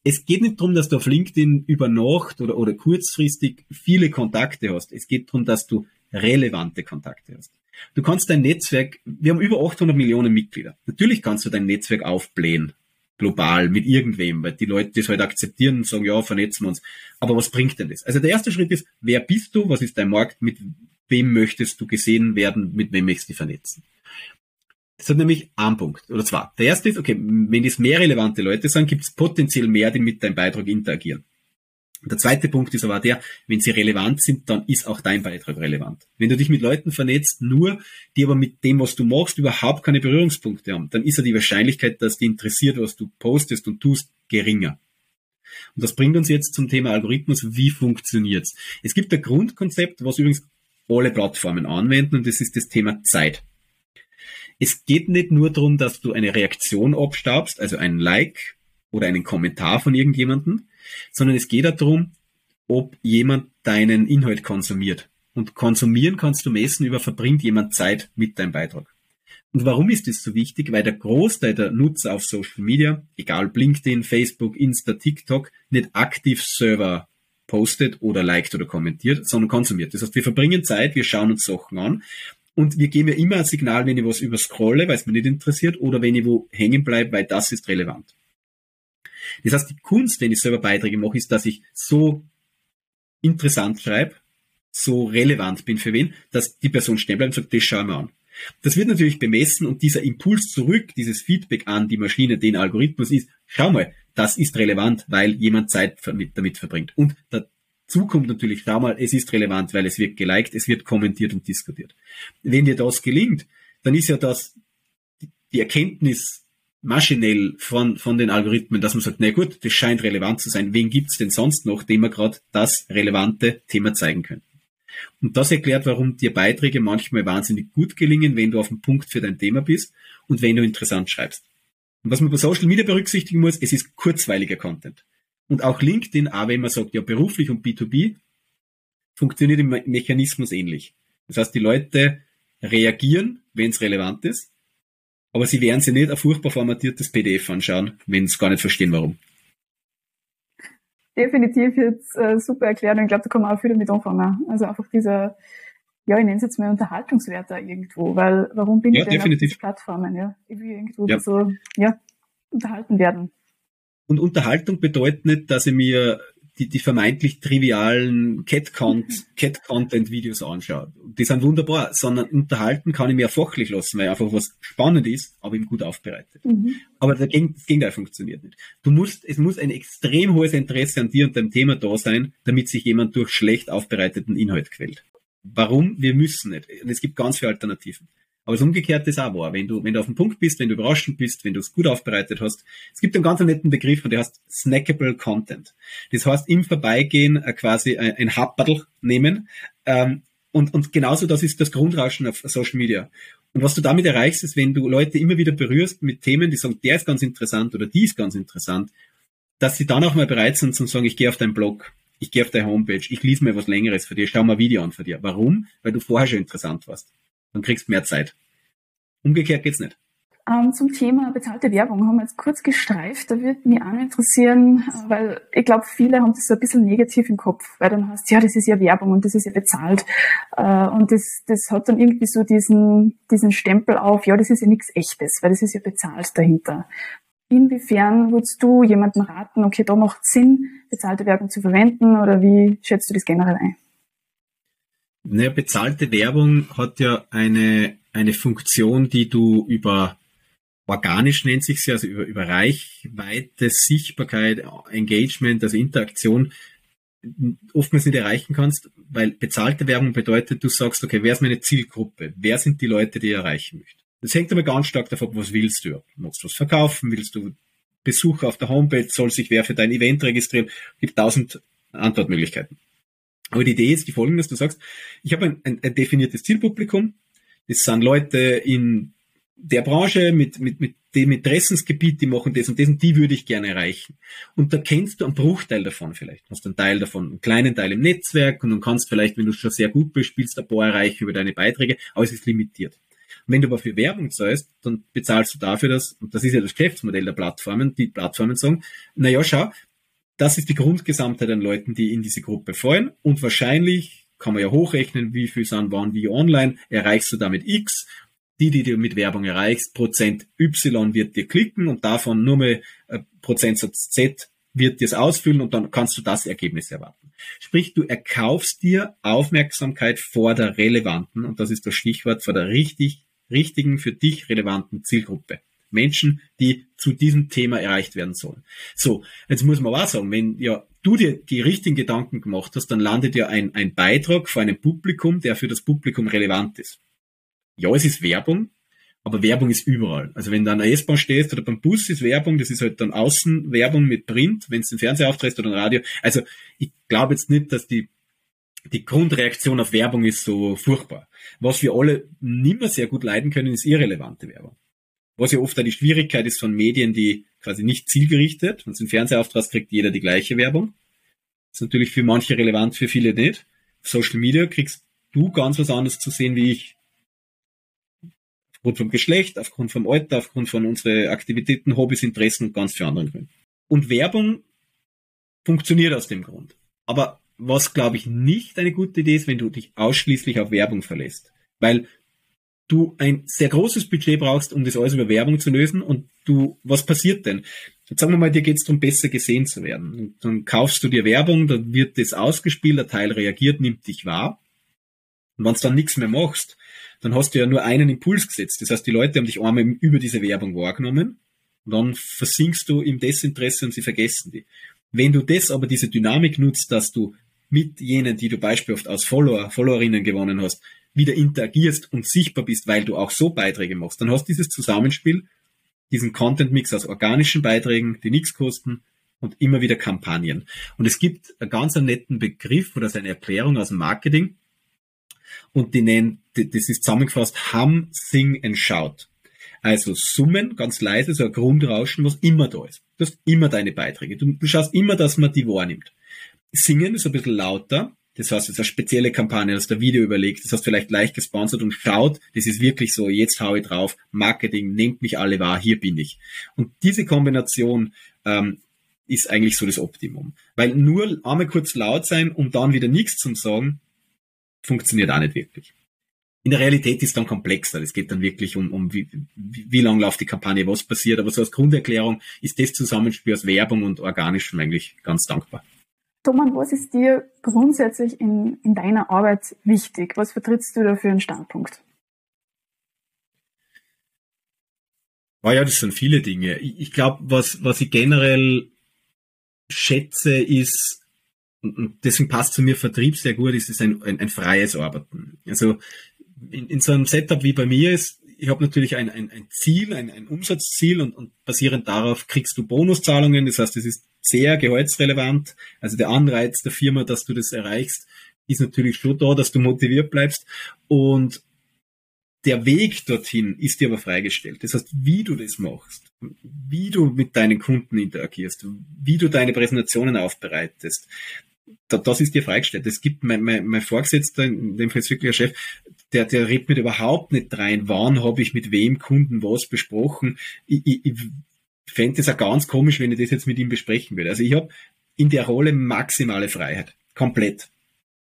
es geht nicht darum, dass du auf LinkedIn über Nacht oder, oder kurzfristig viele Kontakte hast. Es geht darum, dass du relevante Kontakte hast. Du kannst dein Netzwerk, wir haben über 800 Millionen Mitglieder. Natürlich kannst du dein Netzwerk aufblähen, global, mit irgendwem, weil die Leute das halt akzeptieren und sagen, ja, vernetzen wir uns. Aber was bringt denn das? Also der erste Schritt ist, wer bist du, was ist dein Markt, mit wem möchtest du gesehen werden, mit wem möchtest du vernetzen? Das hat nämlich einen Punkt oder zwei. Der erste ist, okay, wenn es mehr relevante Leute sind, gibt es potenziell mehr, die mit deinem Beitrag interagieren. Der zweite Punkt ist aber der, wenn sie relevant sind, dann ist auch dein Beitrag relevant. Wenn du dich mit Leuten vernetzt, nur die aber mit dem, was du machst, überhaupt keine Berührungspunkte haben, dann ist ja die Wahrscheinlichkeit, dass die interessiert, was du postest und tust, geringer. Und das bringt uns jetzt zum Thema Algorithmus. Wie funktioniert's? Es gibt ein Grundkonzept, was übrigens alle Plattformen anwenden, und das ist das Thema Zeit es geht nicht nur darum, dass du eine Reaktion abstaubst, also ein Like oder einen Kommentar von irgendjemandem, sondern es geht darum, ob jemand deinen Inhalt konsumiert. Und konsumieren kannst du messen über verbringt jemand Zeit mit deinem Beitrag. Und warum ist das so wichtig? Weil der Großteil der Nutzer auf Social Media, egal LinkedIn, Facebook, Insta, TikTok, nicht aktiv Server postet oder liked oder kommentiert, sondern konsumiert. Das heißt, wir verbringen Zeit, wir schauen uns Sachen an und wir geben ja immer ein Signal, wenn ich was überscrolle, weil es mir nicht interessiert, oder wenn ich wo hängen bleibe, weil das ist relevant. Das heißt, die Kunst, wenn ich selber Beiträge mache, ist, dass ich so interessant schreibe, so relevant bin für wen, dass die Person stehen bleibt und sagt, das schauen wir an. Das wird natürlich bemessen und dieser Impuls zurück, dieses Feedback an die Maschine, den Algorithmus ist, schau mal, das ist relevant, weil jemand Zeit damit verbringt. Und der Dazu kommt natürlich, schau mal, es ist relevant, weil es wird geliked, es wird kommentiert und diskutiert. Wenn dir das gelingt, dann ist ja das die Erkenntnis maschinell von, von den Algorithmen, dass man sagt, na gut, das scheint relevant zu sein. Wen gibt's denn sonst noch, dem wir gerade das relevante Thema zeigen können? Und das erklärt, warum dir Beiträge manchmal wahnsinnig gut gelingen, wenn du auf dem Punkt für dein Thema bist und wenn du interessant schreibst. Und was man bei Social Media berücksichtigen muss, es ist kurzweiliger Content. Und auch LinkedIn, auch wenn man sagt, ja, beruflich und B2B, funktioniert im Mechanismus ähnlich. Das heißt, die Leute reagieren, wenn es relevant ist, aber sie werden sich nicht ein furchtbar formatiertes PDF anschauen, wenn sie gar nicht verstehen, warum. Definitiv jetzt äh, super erklärt und ich glaube, da kann man auch viel damit anfangen. Also einfach dieser, ja, ich nenne es jetzt mal Unterhaltungswert da irgendwo, weil warum bin ja, ich denn definitiv. auf diesen Plattformen? Ja? Ich will irgendwo ja. so ja, unterhalten werden. Und Unterhaltung bedeutet nicht, dass ich mir die, die vermeintlich trivialen Cat-Content-Videos Cat anschaue. Die sind wunderbar, sondern unterhalten kann ich mir fachlich lassen, weil einfach was spannend ist, aber eben gut aufbereitet. Mhm. Aber das Gegenteil funktioniert nicht. Du musst, es muss ein extrem hohes Interesse an dir und deinem Thema da sein, damit sich jemand durch schlecht aufbereiteten Inhalt quält. Warum? Wir müssen nicht. Es gibt ganz viele Alternativen. Aber das Umgekehrte ist auch wahr. Wenn du, wenn du auf dem Punkt bist, wenn du überraschend bist, wenn du es gut aufbereitet hast. Es gibt einen ganz netten Begriff und der heißt snackable Content. Das heißt, im Vorbeigehen äh, quasi ein, ein Happerl nehmen. Ähm, und, und genauso das ist das Grundrauschen auf Social Media. Und was du damit erreichst, ist, wenn du Leute immer wieder berührst mit Themen, die sagen, der ist ganz interessant oder die ist ganz interessant, dass sie dann auch mal bereit sind zu sagen, ich gehe auf deinen Blog, ich gehe auf deine Homepage, ich lese mir was Längeres für dich, schau mal ein Video an für dir. Warum? Weil du vorher schon interessant warst. Dann kriegst mehr Zeit. Umgekehrt geht's nicht. Ähm, zum Thema bezahlte Werbung haben wir jetzt kurz gestreift. Da würde mich auch interessieren, weil ich glaube, viele haben das so ein bisschen negativ im Kopf, weil dann heißt, ja, das ist ja Werbung und das ist ja bezahlt. Äh, und das, das hat dann irgendwie so diesen, diesen Stempel auf, ja, das ist ja nichts Echtes, weil das ist ja bezahlt dahinter. Inwiefern würdest du jemandem raten, okay, da macht Sinn, bezahlte Werbung zu verwenden oder wie schätzt du das generell ein? Naja, bezahlte Werbung hat ja eine, eine Funktion, die du über organisch nennt sich sie, also über, über Reichweite, Sichtbarkeit, Engagement, also Interaktion oftmals nicht erreichen kannst, weil bezahlte Werbung bedeutet, du sagst, okay, wer ist meine Zielgruppe? Wer sind die Leute, die ich erreichen möchte? Das hängt aber ganz stark davon ab, was willst du? Willst du was verkaufen? Willst du Besucher auf der Homepage? Soll sich wer für dein Event registrieren? Es gibt tausend Antwortmöglichkeiten. Aber die Idee ist die folgende, dass du sagst, ich habe ein, ein, ein definiertes Zielpublikum, das sind Leute in der Branche mit, mit, mit dem Interessensgebiet, die machen das und das und die würde ich gerne erreichen. Und da kennst du einen Bruchteil davon vielleicht. Du hast einen Teil davon, einen kleinen Teil im Netzwerk und du kannst vielleicht, wenn du schon sehr gut bist, spielst ein paar erreichen über deine Beiträge, aber es ist limitiert. Und wenn du aber für Werbung zahlst, dann bezahlst du dafür das, und das ist ja das Geschäftsmodell der Plattformen, die Plattformen sagen, na ja, schau, das ist die Grundgesamtheit an Leuten, die in diese Gruppe fallen und wahrscheinlich kann man ja hochrechnen, wie viel sind wann wie online, erreichst du damit X die, die du mit Werbung erreichst, Prozent Y wird dir klicken und davon nur mal äh, Prozentsatz Z wird dir es ausfüllen und dann kannst du das Ergebnis erwarten. Sprich, du erkaufst dir Aufmerksamkeit vor der relevanten, und das ist das Stichwort, vor der richtig, richtigen, für dich relevanten Zielgruppe. Menschen, die zu diesem Thema erreicht werden sollen. So, jetzt muss man auch sagen, wenn ja du dir die richtigen Gedanken gemacht hast, dann landet ja ein, ein Beitrag vor einem Publikum, der für das Publikum relevant ist ja, es ist Werbung, aber Werbung ist überall. Also wenn du an der S-Bahn stehst oder beim Bus ist Werbung, das ist halt dann Außenwerbung mit Print, wenn es den Fernseher aufträgst oder ein Radio. Also ich glaube jetzt nicht, dass die die Grundreaktion auf Werbung ist so furchtbar. Was wir alle nimmer sehr gut leiden können, ist irrelevante Werbung. Was ja oft auch die Schwierigkeit ist von Medien, die quasi nicht zielgerichtet, wenn du den Fernseher aufträgst, kriegt jeder die gleiche Werbung. Ist natürlich für manche relevant, für viele nicht. Auf Social Media kriegst du ganz was anderes zu sehen wie ich aufgrund vom Geschlecht, aufgrund vom Alter, aufgrund von unseren Aktivitäten, Hobbys, Interessen und ganz vielen anderen Gründen. Und Werbung funktioniert aus dem Grund. Aber was, glaube ich, nicht eine gute Idee ist, wenn du dich ausschließlich auf Werbung verlässt. Weil du ein sehr großes Budget brauchst, um das alles über Werbung zu lösen und du, was passiert denn? Jetzt sagen wir mal, dir geht es darum, besser gesehen zu werden. Und dann kaufst du dir Werbung, dann wird das ausgespielt, der Teil reagiert, nimmt dich wahr. Und wenn du dann nichts mehr machst, dann hast du ja nur einen Impuls gesetzt. Das heißt, die Leute haben dich einmal über diese Werbung wahrgenommen und dann versinkst du im Desinteresse und sie vergessen die. Wenn du das aber diese Dynamik nutzt, dass du mit jenen, die du beispielhaft aus Follower, Followerinnen gewonnen hast, wieder interagierst und sichtbar bist, weil du auch so Beiträge machst, dann hast dieses Zusammenspiel, diesen Content-Mix aus organischen Beiträgen, die nichts kosten und immer wieder Kampagnen. Und es gibt einen ganz netten Begriff oder eine Erklärung aus dem Marketing, und die nennen, das ist zusammengefasst Hum, Sing and Shout. Also Summen, ganz leise, so ein Grundrauschen, was immer da ist. Du hast immer deine Beiträge. Du, du schaust immer, dass man die wahrnimmt. Singen ist ein bisschen lauter. Das heißt, es ist eine spezielle Kampagne, dass der Video überlegt, das heißt vielleicht leicht gesponsert und schaut, das ist wirklich so, jetzt hau ich drauf, Marketing, nehmt mich alle wahr, hier bin ich. Und diese Kombination ähm, ist eigentlich so das Optimum. Weil nur einmal kurz laut sein, um dann wieder nichts zu sagen, funktioniert auch nicht wirklich. In der Realität ist es dann komplexer. Es geht dann wirklich um, um wie, wie, wie lang läuft die Kampagne, was passiert. Aber so als Grunderklärung ist das Zusammenspiel aus Werbung und Organischem eigentlich ganz dankbar. Thomas, was ist dir grundsätzlich in, in deiner Arbeit wichtig? Was vertrittst du da für einen Standpunkt? Oh ja, das sind viele Dinge. Ich, ich glaube, was, was ich generell schätze, ist und deswegen passt zu mir Vertrieb sehr gut, ist es ein, ein, ein freies Arbeiten. Also in, in so einem Setup wie bei mir ist, ich habe natürlich ein, ein, ein Ziel, ein, ein Umsatzziel und, und basierend darauf kriegst du Bonuszahlungen. Das heißt, es ist sehr gehaltsrelevant. Also der Anreiz der Firma, dass du das erreichst, ist natürlich schon da, dass du motiviert bleibst. Und der Weg dorthin ist dir aber freigestellt. Das heißt, wie du das machst, wie du mit deinen Kunden interagierst, wie du deine Präsentationen aufbereitest, das ist dir freigestellt. Es gibt mein, mein, mein Vorgesetzter, in dem Fall der Chef, der, der redet mit überhaupt nicht rein, wann habe ich mit wem Kunden was besprochen. Ich, ich, ich fände es auch ganz komisch, wenn ich das jetzt mit ihm besprechen würde. Also ich habe in der Rolle maximale Freiheit. Komplett.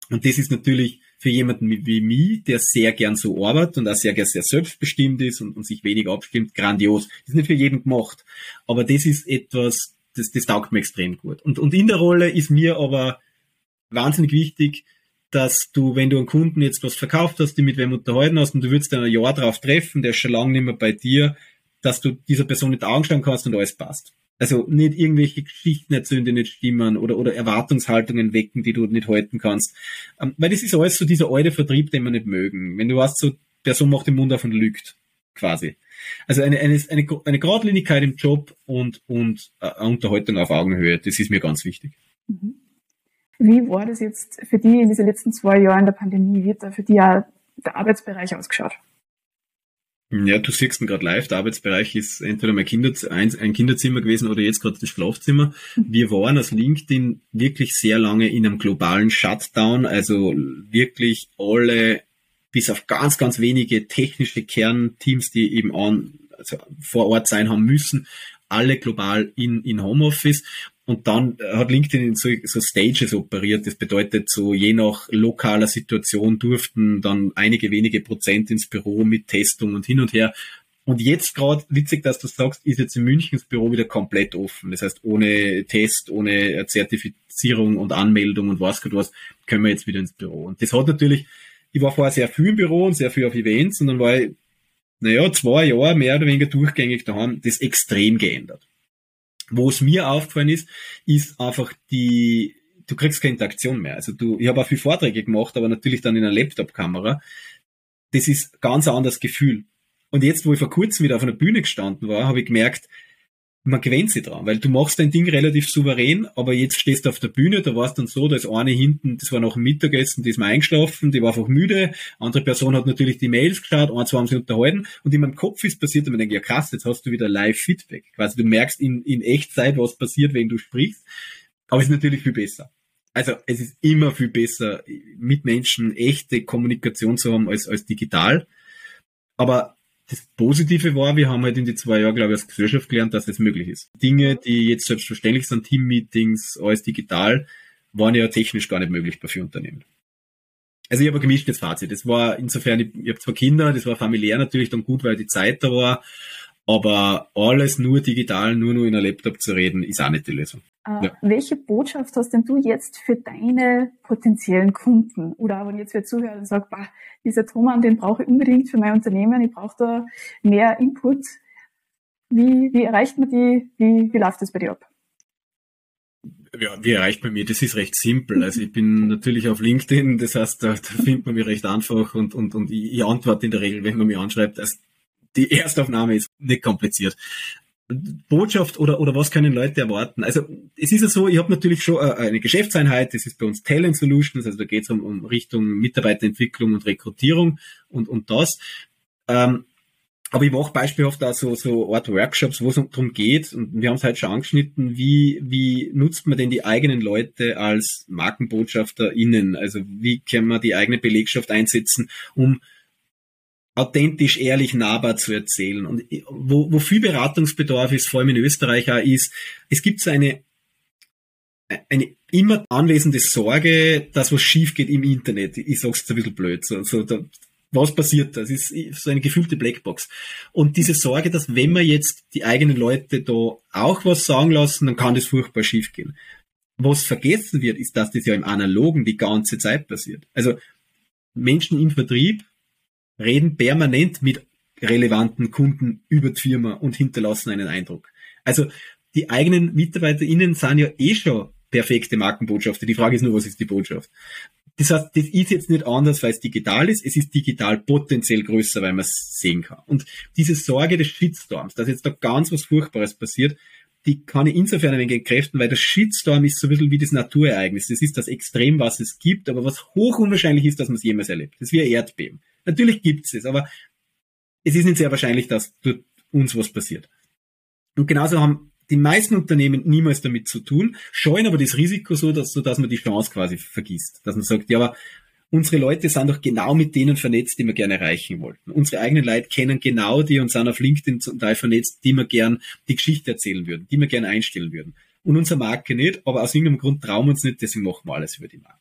Und das ist natürlich für jemanden wie mich, der sehr gern so arbeitet und auch sehr, sehr selbstbestimmt ist und, und sich wenig abstimmt, grandios. Das ist nicht für jeden gemacht. Aber das ist etwas, das, das taugt mir extrem gut. Und, und in der Rolle ist mir aber wahnsinnig wichtig, dass du, wenn du einen Kunden jetzt was verkauft hast, die mit wem unterhalten hast und du würdest dann ein Jahr drauf treffen, der ist schon lange nicht mehr bei dir, dass du dieser Person nicht Augen schauen kannst und alles passt. Also nicht irgendwelche Geschichten erzählen, die nicht stimmen oder, oder Erwartungshaltungen wecken, die du nicht halten kannst. Ähm, weil das ist alles so dieser alte Vertrieb, den wir nicht mögen. Wenn du weißt, so, Person macht den Mund auf und lügt, quasi. Also eine, eine, eine, eine Gradlinigkeit im Job und, und äh, Unterhaltung auf Augenhöhe, das ist mir ganz wichtig. Mhm. Wie war das jetzt für die in diesen letzten zwei Jahren der Pandemie? Wird da für die auch der Arbeitsbereich ausgeschaut? Ja, du siehst ihn gerade live. Der Arbeitsbereich ist entweder mein Kinder, ein, ein Kinderzimmer gewesen oder jetzt gerade das Schlafzimmer. Mhm. Wir waren als LinkedIn wirklich sehr lange in einem globalen Shutdown, also wirklich alle bis auf ganz, ganz wenige technische Kernteams, die eben an, also vor Ort sein haben müssen, alle global in, in Homeoffice. Und dann hat LinkedIn in so, so Stages operiert. Das bedeutet, so je nach lokaler Situation durften dann einige wenige Prozent ins Büro mit Testung und hin und her. Und jetzt gerade, witzig, dass du sagst, ist jetzt in München das Büro wieder komplett offen. Das heißt, ohne Test, ohne Zertifizierung und Anmeldung und was Gott was, können wir jetzt wieder ins Büro. Und das hat natürlich, ich war vorher sehr viel im Büro und sehr viel auf Events und dann war ich, naja, zwei Jahre mehr oder weniger durchgängig daheim, das extrem geändert. Wo es mir aufgefallen ist, ist einfach die, du kriegst keine Interaktion mehr. Also du, ich habe auch viele Vorträge gemacht, aber natürlich dann in einer Laptop-Kamera. Das ist ganz ein anderes Gefühl. Und jetzt, wo ich vor kurzem wieder auf einer Bühne gestanden war, habe ich gemerkt, man gewöhnt sich dran, weil du machst dein Ding relativ souverän, aber jetzt stehst du auf der Bühne, da war es dann so, da ist eine hinten, das war nach dem Mittagessen, die ist mal eingeschlafen, die war einfach müde, andere Person hat natürlich die Mails geschaut, ein, zwei haben sie unterhalten und in meinem Kopf ist passiert und man denkt, ja krass, jetzt hast du wieder Live-Feedback. Quasi du merkst in, in Echtzeit, was passiert, wenn du sprichst, aber es ist natürlich viel besser. Also es ist immer viel besser, mit Menschen echte Kommunikation zu haben als, als digital. Aber das Positive war, wir haben halt in die zwei Jahre, glaube ich, als Gesellschaft gelernt, dass es möglich ist. Dinge, die jetzt selbstverständlich sind, Team-Meetings, alles digital, waren ja technisch gar nicht möglich bei vielen Unternehmen. Also ich habe ein gemischtes Fazit. Das war insofern, ich, ich habe zwei Kinder, das war familiär natürlich dann gut, weil die Zeit da war. Aber alles nur digital, nur nur in einem Laptop zu reden, ist auch nicht die Lösung. Äh, ja. Welche Botschaft hast denn du jetzt für deine potenziellen Kunden? Oder wenn jetzt wer zuhört und sagt, bah, dieser Thomann, den brauche ich unbedingt für mein Unternehmen, ich brauche da mehr Input. Wie, wie erreicht man die? Wie, wie läuft das bei dir ab? Ja, wie erreicht man mich? Das ist recht simpel. Also ich bin natürlich auf LinkedIn, das heißt, da, da findet man mich recht einfach und, und, und ich, ich antworte in der Regel, wenn man mich anschreibt. Also die Erstaufnahme ist nicht kompliziert. Botschaft oder, oder was können Leute erwarten? Also es ist ja so, ich habe natürlich schon äh, eine Geschäftseinheit, das ist bei uns Talent Solutions, also da geht es um, um Richtung Mitarbeiterentwicklung und Rekrutierung und, und das. Ähm, aber ich mache beispielhaft auch so, so Art Workshops, wo es darum geht, und wir haben es heute schon angeschnitten, wie, wie nutzt man denn die eigenen Leute als MarkenbotschafterInnen? Also wie kann man die eigene Belegschaft einsetzen, um authentisch, ehrlich, nahbar zu erzählen. Und wo, wo viel Beratungsbedarf ist, vor allem in Österreich auch, ist, es gibt so eine, eine immer anwesende Sorge, dass was schief geht im Internet. Ich sag's jetzt ein bisschen blöd. So, so, da, was passiert da? Das ist so eine gefühlte Blackbox. Und diese Sorge, dass wenn wir jetzt die eigenen Leute da auch was sagen lassen, dann kann das furchtbar schief gehen. Was vergessen wird, ist, dass das ja im Analogen die ganze Zeit passiert. Also Menschen im Vertrieb reden permanent mit relevanten Kunden über die Firma und hinterlassen einen Eindruck. Also die eigenen MitarbeiterInnen sind ja eh schon perfekte Markenbotschafter. Die Frage ist nur, was ist die Botschaft? Das heißt, das ist jetzt nicht anders, weil es digital ist. Es ist digital potenziell größer, weil man es sehen kann. Und diese Sorge des Shitstorms, dass jetzt da ganz was Furchtbares passiert, die kann ich insofern ein wenig entkräften, weil der Shitstorm ist so ein bisschen wie das Naturereignis. Das ist das Extrem, was es gibt, aber was hoch unwahrscheinlich ist, dass man es jemals erlebt. Das ist wie ein Erdbeben. Natürlich gibt's es, aber es ist nicht sehr wahrscheinlich, dass dort uns was passiert. Und genauso haben die meisten Unternehmen niemals damit zu tun, scheuen aber das Risiko so, dass, so dass man die Chance quasi vergisst. Dass man sagt, ja, aber unsere Leute sind doch genau mit denen vernetzt, die wir gerne erreichen wollten. Unsere eigenen Leute kennen genau die und sind auf LinkedIn zum Teil vernetzt, die wir gern die Geschichte erzählen würden, die wir gerne einstellen würden. Und unsere Marke nicht, aber aus irgendeinem Grund trauen wir uns nicht, deswegen machen wir alles über die Marke.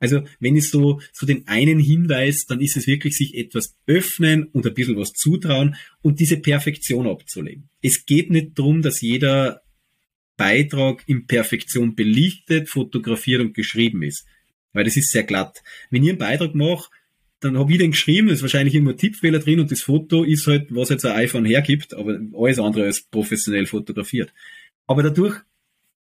Also wenn ich so, so den einen Hinweis, dann ist es wirklich sich etwas öffnen und ein bisschen was zutrauen und diese Perfektion abzulegen. Es geht nicht darum, dass jeder Beitrag in Perfektion belichtet, fotografiert und geschrieben ist. Weil das ist sehr glatt. Wenn ich einen Beitrag mache, dann habe ich den geschrieben, ist wahrscheinlich immer Tippfehler drin und das Foto ist halt, was jetzt ein iPhone hergibt, aber alles andere ist professionell fotografiert. Aber dadurch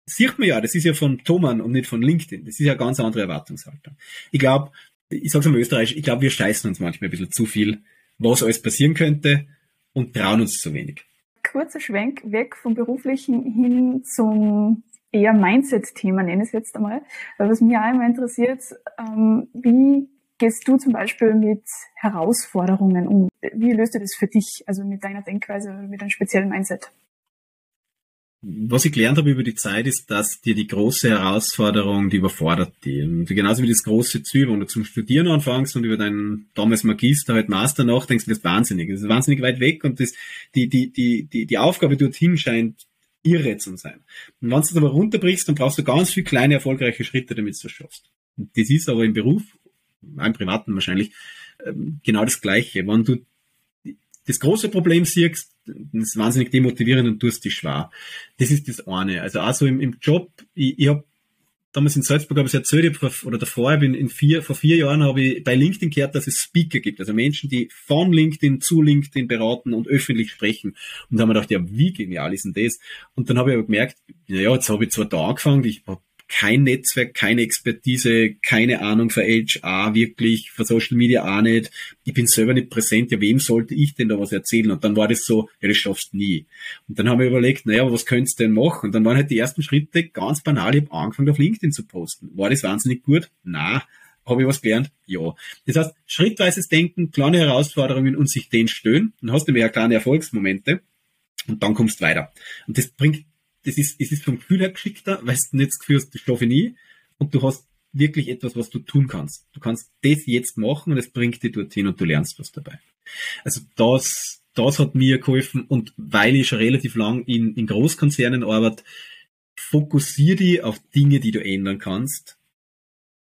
sieht man ja, das ist ja von Thomann und nicht von LinkedIn. Das ist ja eine ganz andere Erwartungshaltung. Ich glaube, ich sage es mal Österreich, ich glaube, wir scheißen uns manchmal ein bisschen zu viel, was alles passieren könnte und trauen uns zu wenig. Kurzer Schwenk weg vom beruflichen hin zum eher Mindset-Thema, nenne ich es jetzt einmal. Weil was mich auch immer interessiert, ähm, wie gehst du zum Beispiel mit Herausforderungen um? Wie löst du das für dich, also mit deiner Denkweise, mit einem speziellen Mindset? Was ich gelernt habe über die Zeit ist, dass dir die große Herausforderung, die überfordert die. Und genauso wie das große Ziel, wenn du zum Studieren anfängst und über deinen damals Magister, halt Master nachdenkst, das ist wahnsinnig. Das ist wahnsinnig weit weg und das, die, die, die, die, die Aufgabe dorthin scheint irre zu sein. Und wenn du das aber runterbrichst, dann brauchst du ganz viele kleine, erfolgreiche Schritte, damit du das schaffst. Und das ist aber im Beruf, im Privaten wahrscheinlich, ähm, genau das Gleiche. Wenn du das große Problem siehst, das ist wahnsinnig demotivierend und tust dich schwer. Das ist das eine. Also auch so im, im Job, ich, ich habe damals in Salzburg habe ich es erzählt, oder davor, ich bin in vier, vor vier Jahren habe ich bei LinkedIn gehört, dass es Speaker gibt, also Menschen, die von LinkedIn zu LinkedIn beraten und öffentlich sprechen. Und da haben wir gedacht, ja, wie genial ist denn das? Und dann habe ich aber gemerkt, naja, jetzt habe ich zwar da angefangen, ich habe kein Netzwerk, keine Expertise, keine Ahnung für HR wirklich, für Social Media auch nicht. Ich bin selber nicht präsent. Ja, wem sollte ich denn da was erzählen? Und dann war das so, ja, das schaffst nie. Und dann haben wir überlegt, naja, was könntest du denn machen? Und dann waren halt die ersten Schritte ganz banal. Ich habe angefangen, auf LinkedIn zu posten. War das wahnsinnig gut? Na, habe ich was gelernt? Ja. Das heißt, schrittweises Denken, kleine Herausforderungen und sich denen stellen. Dann hast du mehr kleine Erfolgsmomente und dann kommst du weiter. Und das bringt das ist, es ist vom Gefühl her geschickter, weil du nicht das Gefühl hast, das schaffe ich nie. Und du hast wirklich etwas, was du tun kannst. Du kannst das jetzt machen und es bringt dich dorthin und du lernst was dabei. Also das, das hat mir geholfen und weil ich schon relativ lang in, in Großkonzernen arbeite, fokussier dich auf Dinge, die du ändern kannst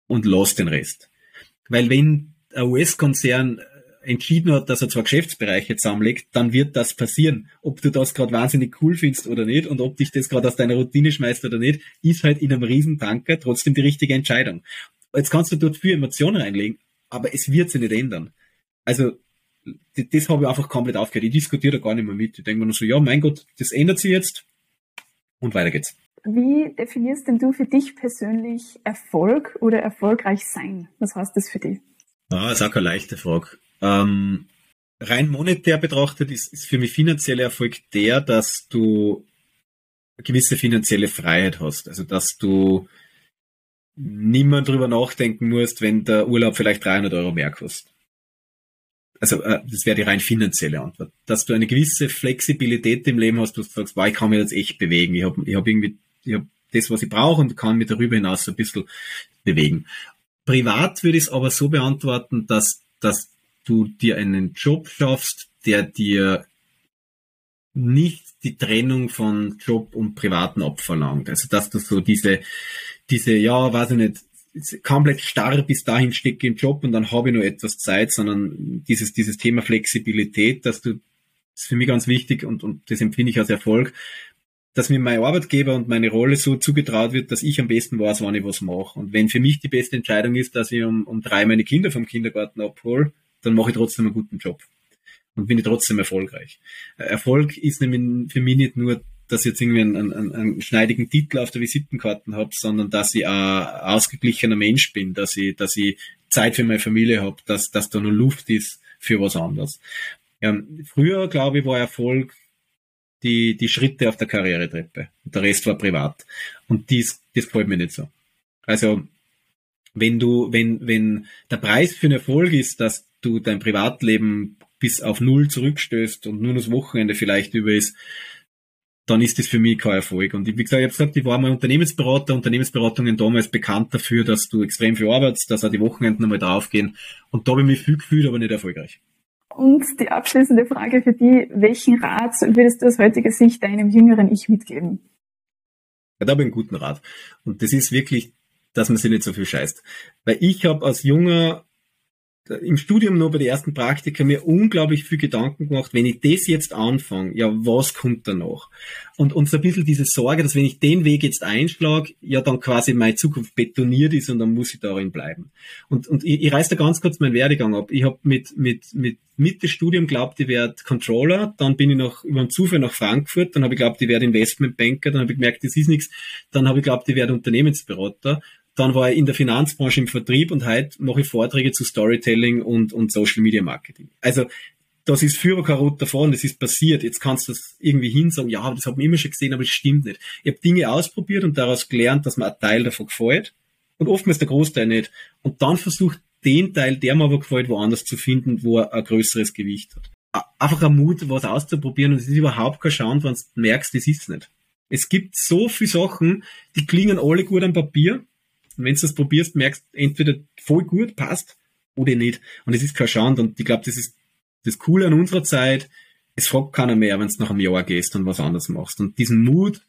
und lass den Rest. Weil wenn ein US-Konzern entschieden hat, dass er zwei Geschäftsbereiche zusammenlegt, dann wird das passieren. Ob du das gerade wahnsinnig cool findest oder nicht und ob dich das gerade aus deiner Routine schmeißt oder nicht, ist halt in einem Riesentanker trotzdem die richtige Entscheidung. Jetzt kannst du dort viel Emotionen reinlegen, aber es wird sich nicht ändern. Also das, das habe ich einfach komplett aufgehört. Ich diskutiere da gar nicht mehr mit. Ich denke mir nur so, ja, mein Gott, das ändert sich jetzt und weiter geht's. Wie definierst denn du für dich persönlich Erfolg oder erfolgreich sein? Was heißt das für dich? Ah, ist auch keine leichte Frage. Ähm, rein monetär betrachtet ist, ist für mich finanzieller Erfolg der, dass du gewisse finanzielle Freiheit hast. Also dass du niemand drüber nachdenken musst, wenn der Urlaub vielleicht 300 Euro mehr kostet. Also äh, das wäre die rein finanzielle Antwort. Dass du eine gewisse Flexibilität im Leben hast, dass du sagst, wow, ich kann mich jetzt echt bewegen. Ich habe ich hab irgendwie ich hab das, was ich brauche und kann mich darüber hinaus ein bisschen bewegen. Privat würde ich es aber so beantworten, dass, dass du dir einen Job schaffst, der dir nicht die Trennung von Job und Privaten abverlangt. Also dass du so diese, diese, ja, weiß ich nicht, komplett starr bis dahin stecke im Job und dann habe ich nur etwas Zeit, sondern dieses, dieses Thema Flexibilität, dass du, das ist für mich ganz wichtig und, und das empfinde ich als Erfolg, dass mir mein Arbeitgeber und meine Rolle so zugetraut wird, dass ich am besten weiß, wann ich was mache. Und wenn für mich die beste Entscheidung ist, dass ich um, um drei meine Kinder vom Kindergarten abhole, dann mache ich trotzdem einen guten Job und bin ich trotzdem erfolgreich. Erfolg ist nämlich für mich nicht nur, dass ich jetzt irgendwie einen, einen, einen schneidigen Titel auf der Visitenkarten habe, sondern dass ich ein ausgeglichener Mensch bin, dass ich, dass ich Zeit für meine Familie habe, dass, dass da noch Luft ist für was anderes. Ja, früher, glaube ich, war Erfolg die, die Schritte auf der Karrieretreppe. Und der Rest war privat. Und dies, das gefällt mir nicht so. Also, wenn du, wenn, wenn der Preis für einen Erfolg ist, dass du dein Privatleben bis auf Null zurückstößt und nur das Wochenende vielleicht über ist, dann ist das für mich kein Erfolg. Und wie gesagt, ich habe gesagt, ich war mal Unternehmensberater, Unternehmensberatungen damals bekannt dafür, dass du extrem viel arbeitest, dass auch die Wochenenden einmal draufgehen. Und da habe ich mich viel gefühlt, aber nicht erfolgreich. Und die abschließende Frage für die, welchen Rat würdest du aus heutiger Sicht deinem jüngeren Ich mitgeben? Ja, da habe ich einen guten Rat. Und das ist wirklich, dass man sich nicht so viel scheißt. Weil ich habe als junger im Studium noch bei den ersten Praktika mir unglaublich viel Gedanken gemacht, wenn ich das jetzt anfange, ja, was kommt danach? Und, und so ein bisschen diese Sorge, dass wenn ich den Weg jetzt einschlage, ja, dann quasi meine Zukunft betoniert ist und dann muss ich darin bleiben. Und, und ich, ich reiß da ganz kurz meinen Werdegang ab. Ich habe mit, mit, mit Mitte Studium glaubt, ich werde Controller, dann bin ich noch über einen Zufall nach Frankfurt, dann habe ich glaubt, ich werde Investmentbanker, dann habe ich gemerkt, das ist nichts, dann habe ich glaubt, ich werde Unternehmensberater dann war ich in der Finanzbranche im Vertrieb und heute mache ich Vorträge zu Storytelling und, und Social Media Marketing. Also das ist Führer kein Rot davon, das ist passiert. Jetzt kannst du das irgendwie hinsagen, ja, das hat man immer schon gesehen, aber das stimmt nicht. Ich habe Dinge ausprobiert und daraus gelernt, dass mir ein Teil davon gefällt und oftmals der Großteil nicht. Und dann versucht den Teil, der mir aber gefällt, woanders zu finden, wo er ein größeres Gewicht hat. Einfach ein Mut, was auszuprobieren und es ist überhaupt kein Schauen, wenn du merkst, das ist nicht. Es gibt so viele Sachen, die klingen alle gut am Papier. Und wenn du das probierst, merkst entweder voll gut, passt, oder nicht. Und es ist kein Schand. Und ich glaube, das ist das Coole an unserer Zeit. Es fragt keiner mehr, wenn du nach einem Jahr gehst und was anderes machst. Und diesen Mut,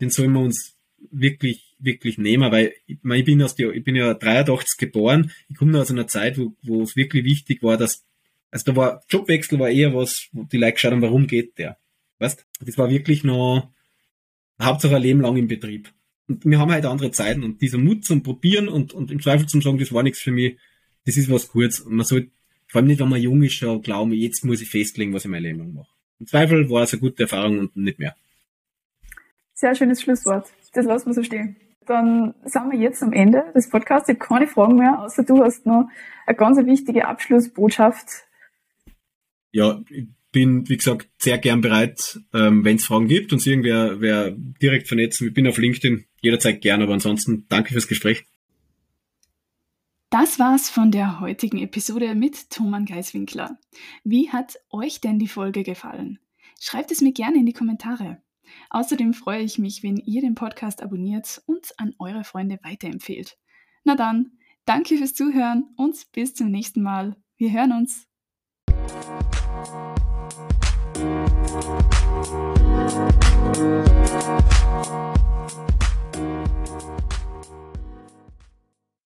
den sollen wir uns wirklich, wirklich nehmen, weil ich, ich bin aus der, ich bin ja 83 geboren. Ich komme aus einer Zeit, wo, wo es wirklich wichtig war, dass, also da war, Jobwechsel war eher was, wo die Leute geschaut haben, warum geht der? Weißt? Das war wirklich noch, Hauptsache ein Leben lang im Betrieb. Und wir haben halt andere Zeiten und dieser Mut zum Probieren und, und im Zweifel zum sagen, das war nichts für mich, das ist was Gutes. Und man sollte, vor allem nicht, wenn man jung ist, schon glauben, jetzt muss ich festlegen, was ich mein Leben lang mache. Im Zweifel war es eine gute Erfahrung und nicht mehr. Sehr schönes Schlusswort. Das lassen wir so stehen. Dann sind wir jetzt am Ende des Podcasts. Ich habe keine Fragen mehr, außer du hast noch eine ganz wichtige Abschlussbotschaft. Ja, bin, wie gesagt, sehr gern bereit, ähm, wenn es Fragen gibt und irgendwer wer direkt vernetzen. Ich bin auf LinkedIn jederzeit gern, aber ansonsten danke fürs Gespräch. Das war's von der heutigen Episode mit Thomann Geiswinkler. Wie hat euch denn die Folge gefallen? Schreibt es mir gerne in die Kommentare. Außerdem freue ich mich, wenn ihr den Podcast abonniert und an eure Freunde weiterempfehlt. Na dann, danke fürs Zuhören und bis zum nächsten Mal. Wir hören uns. Thank you.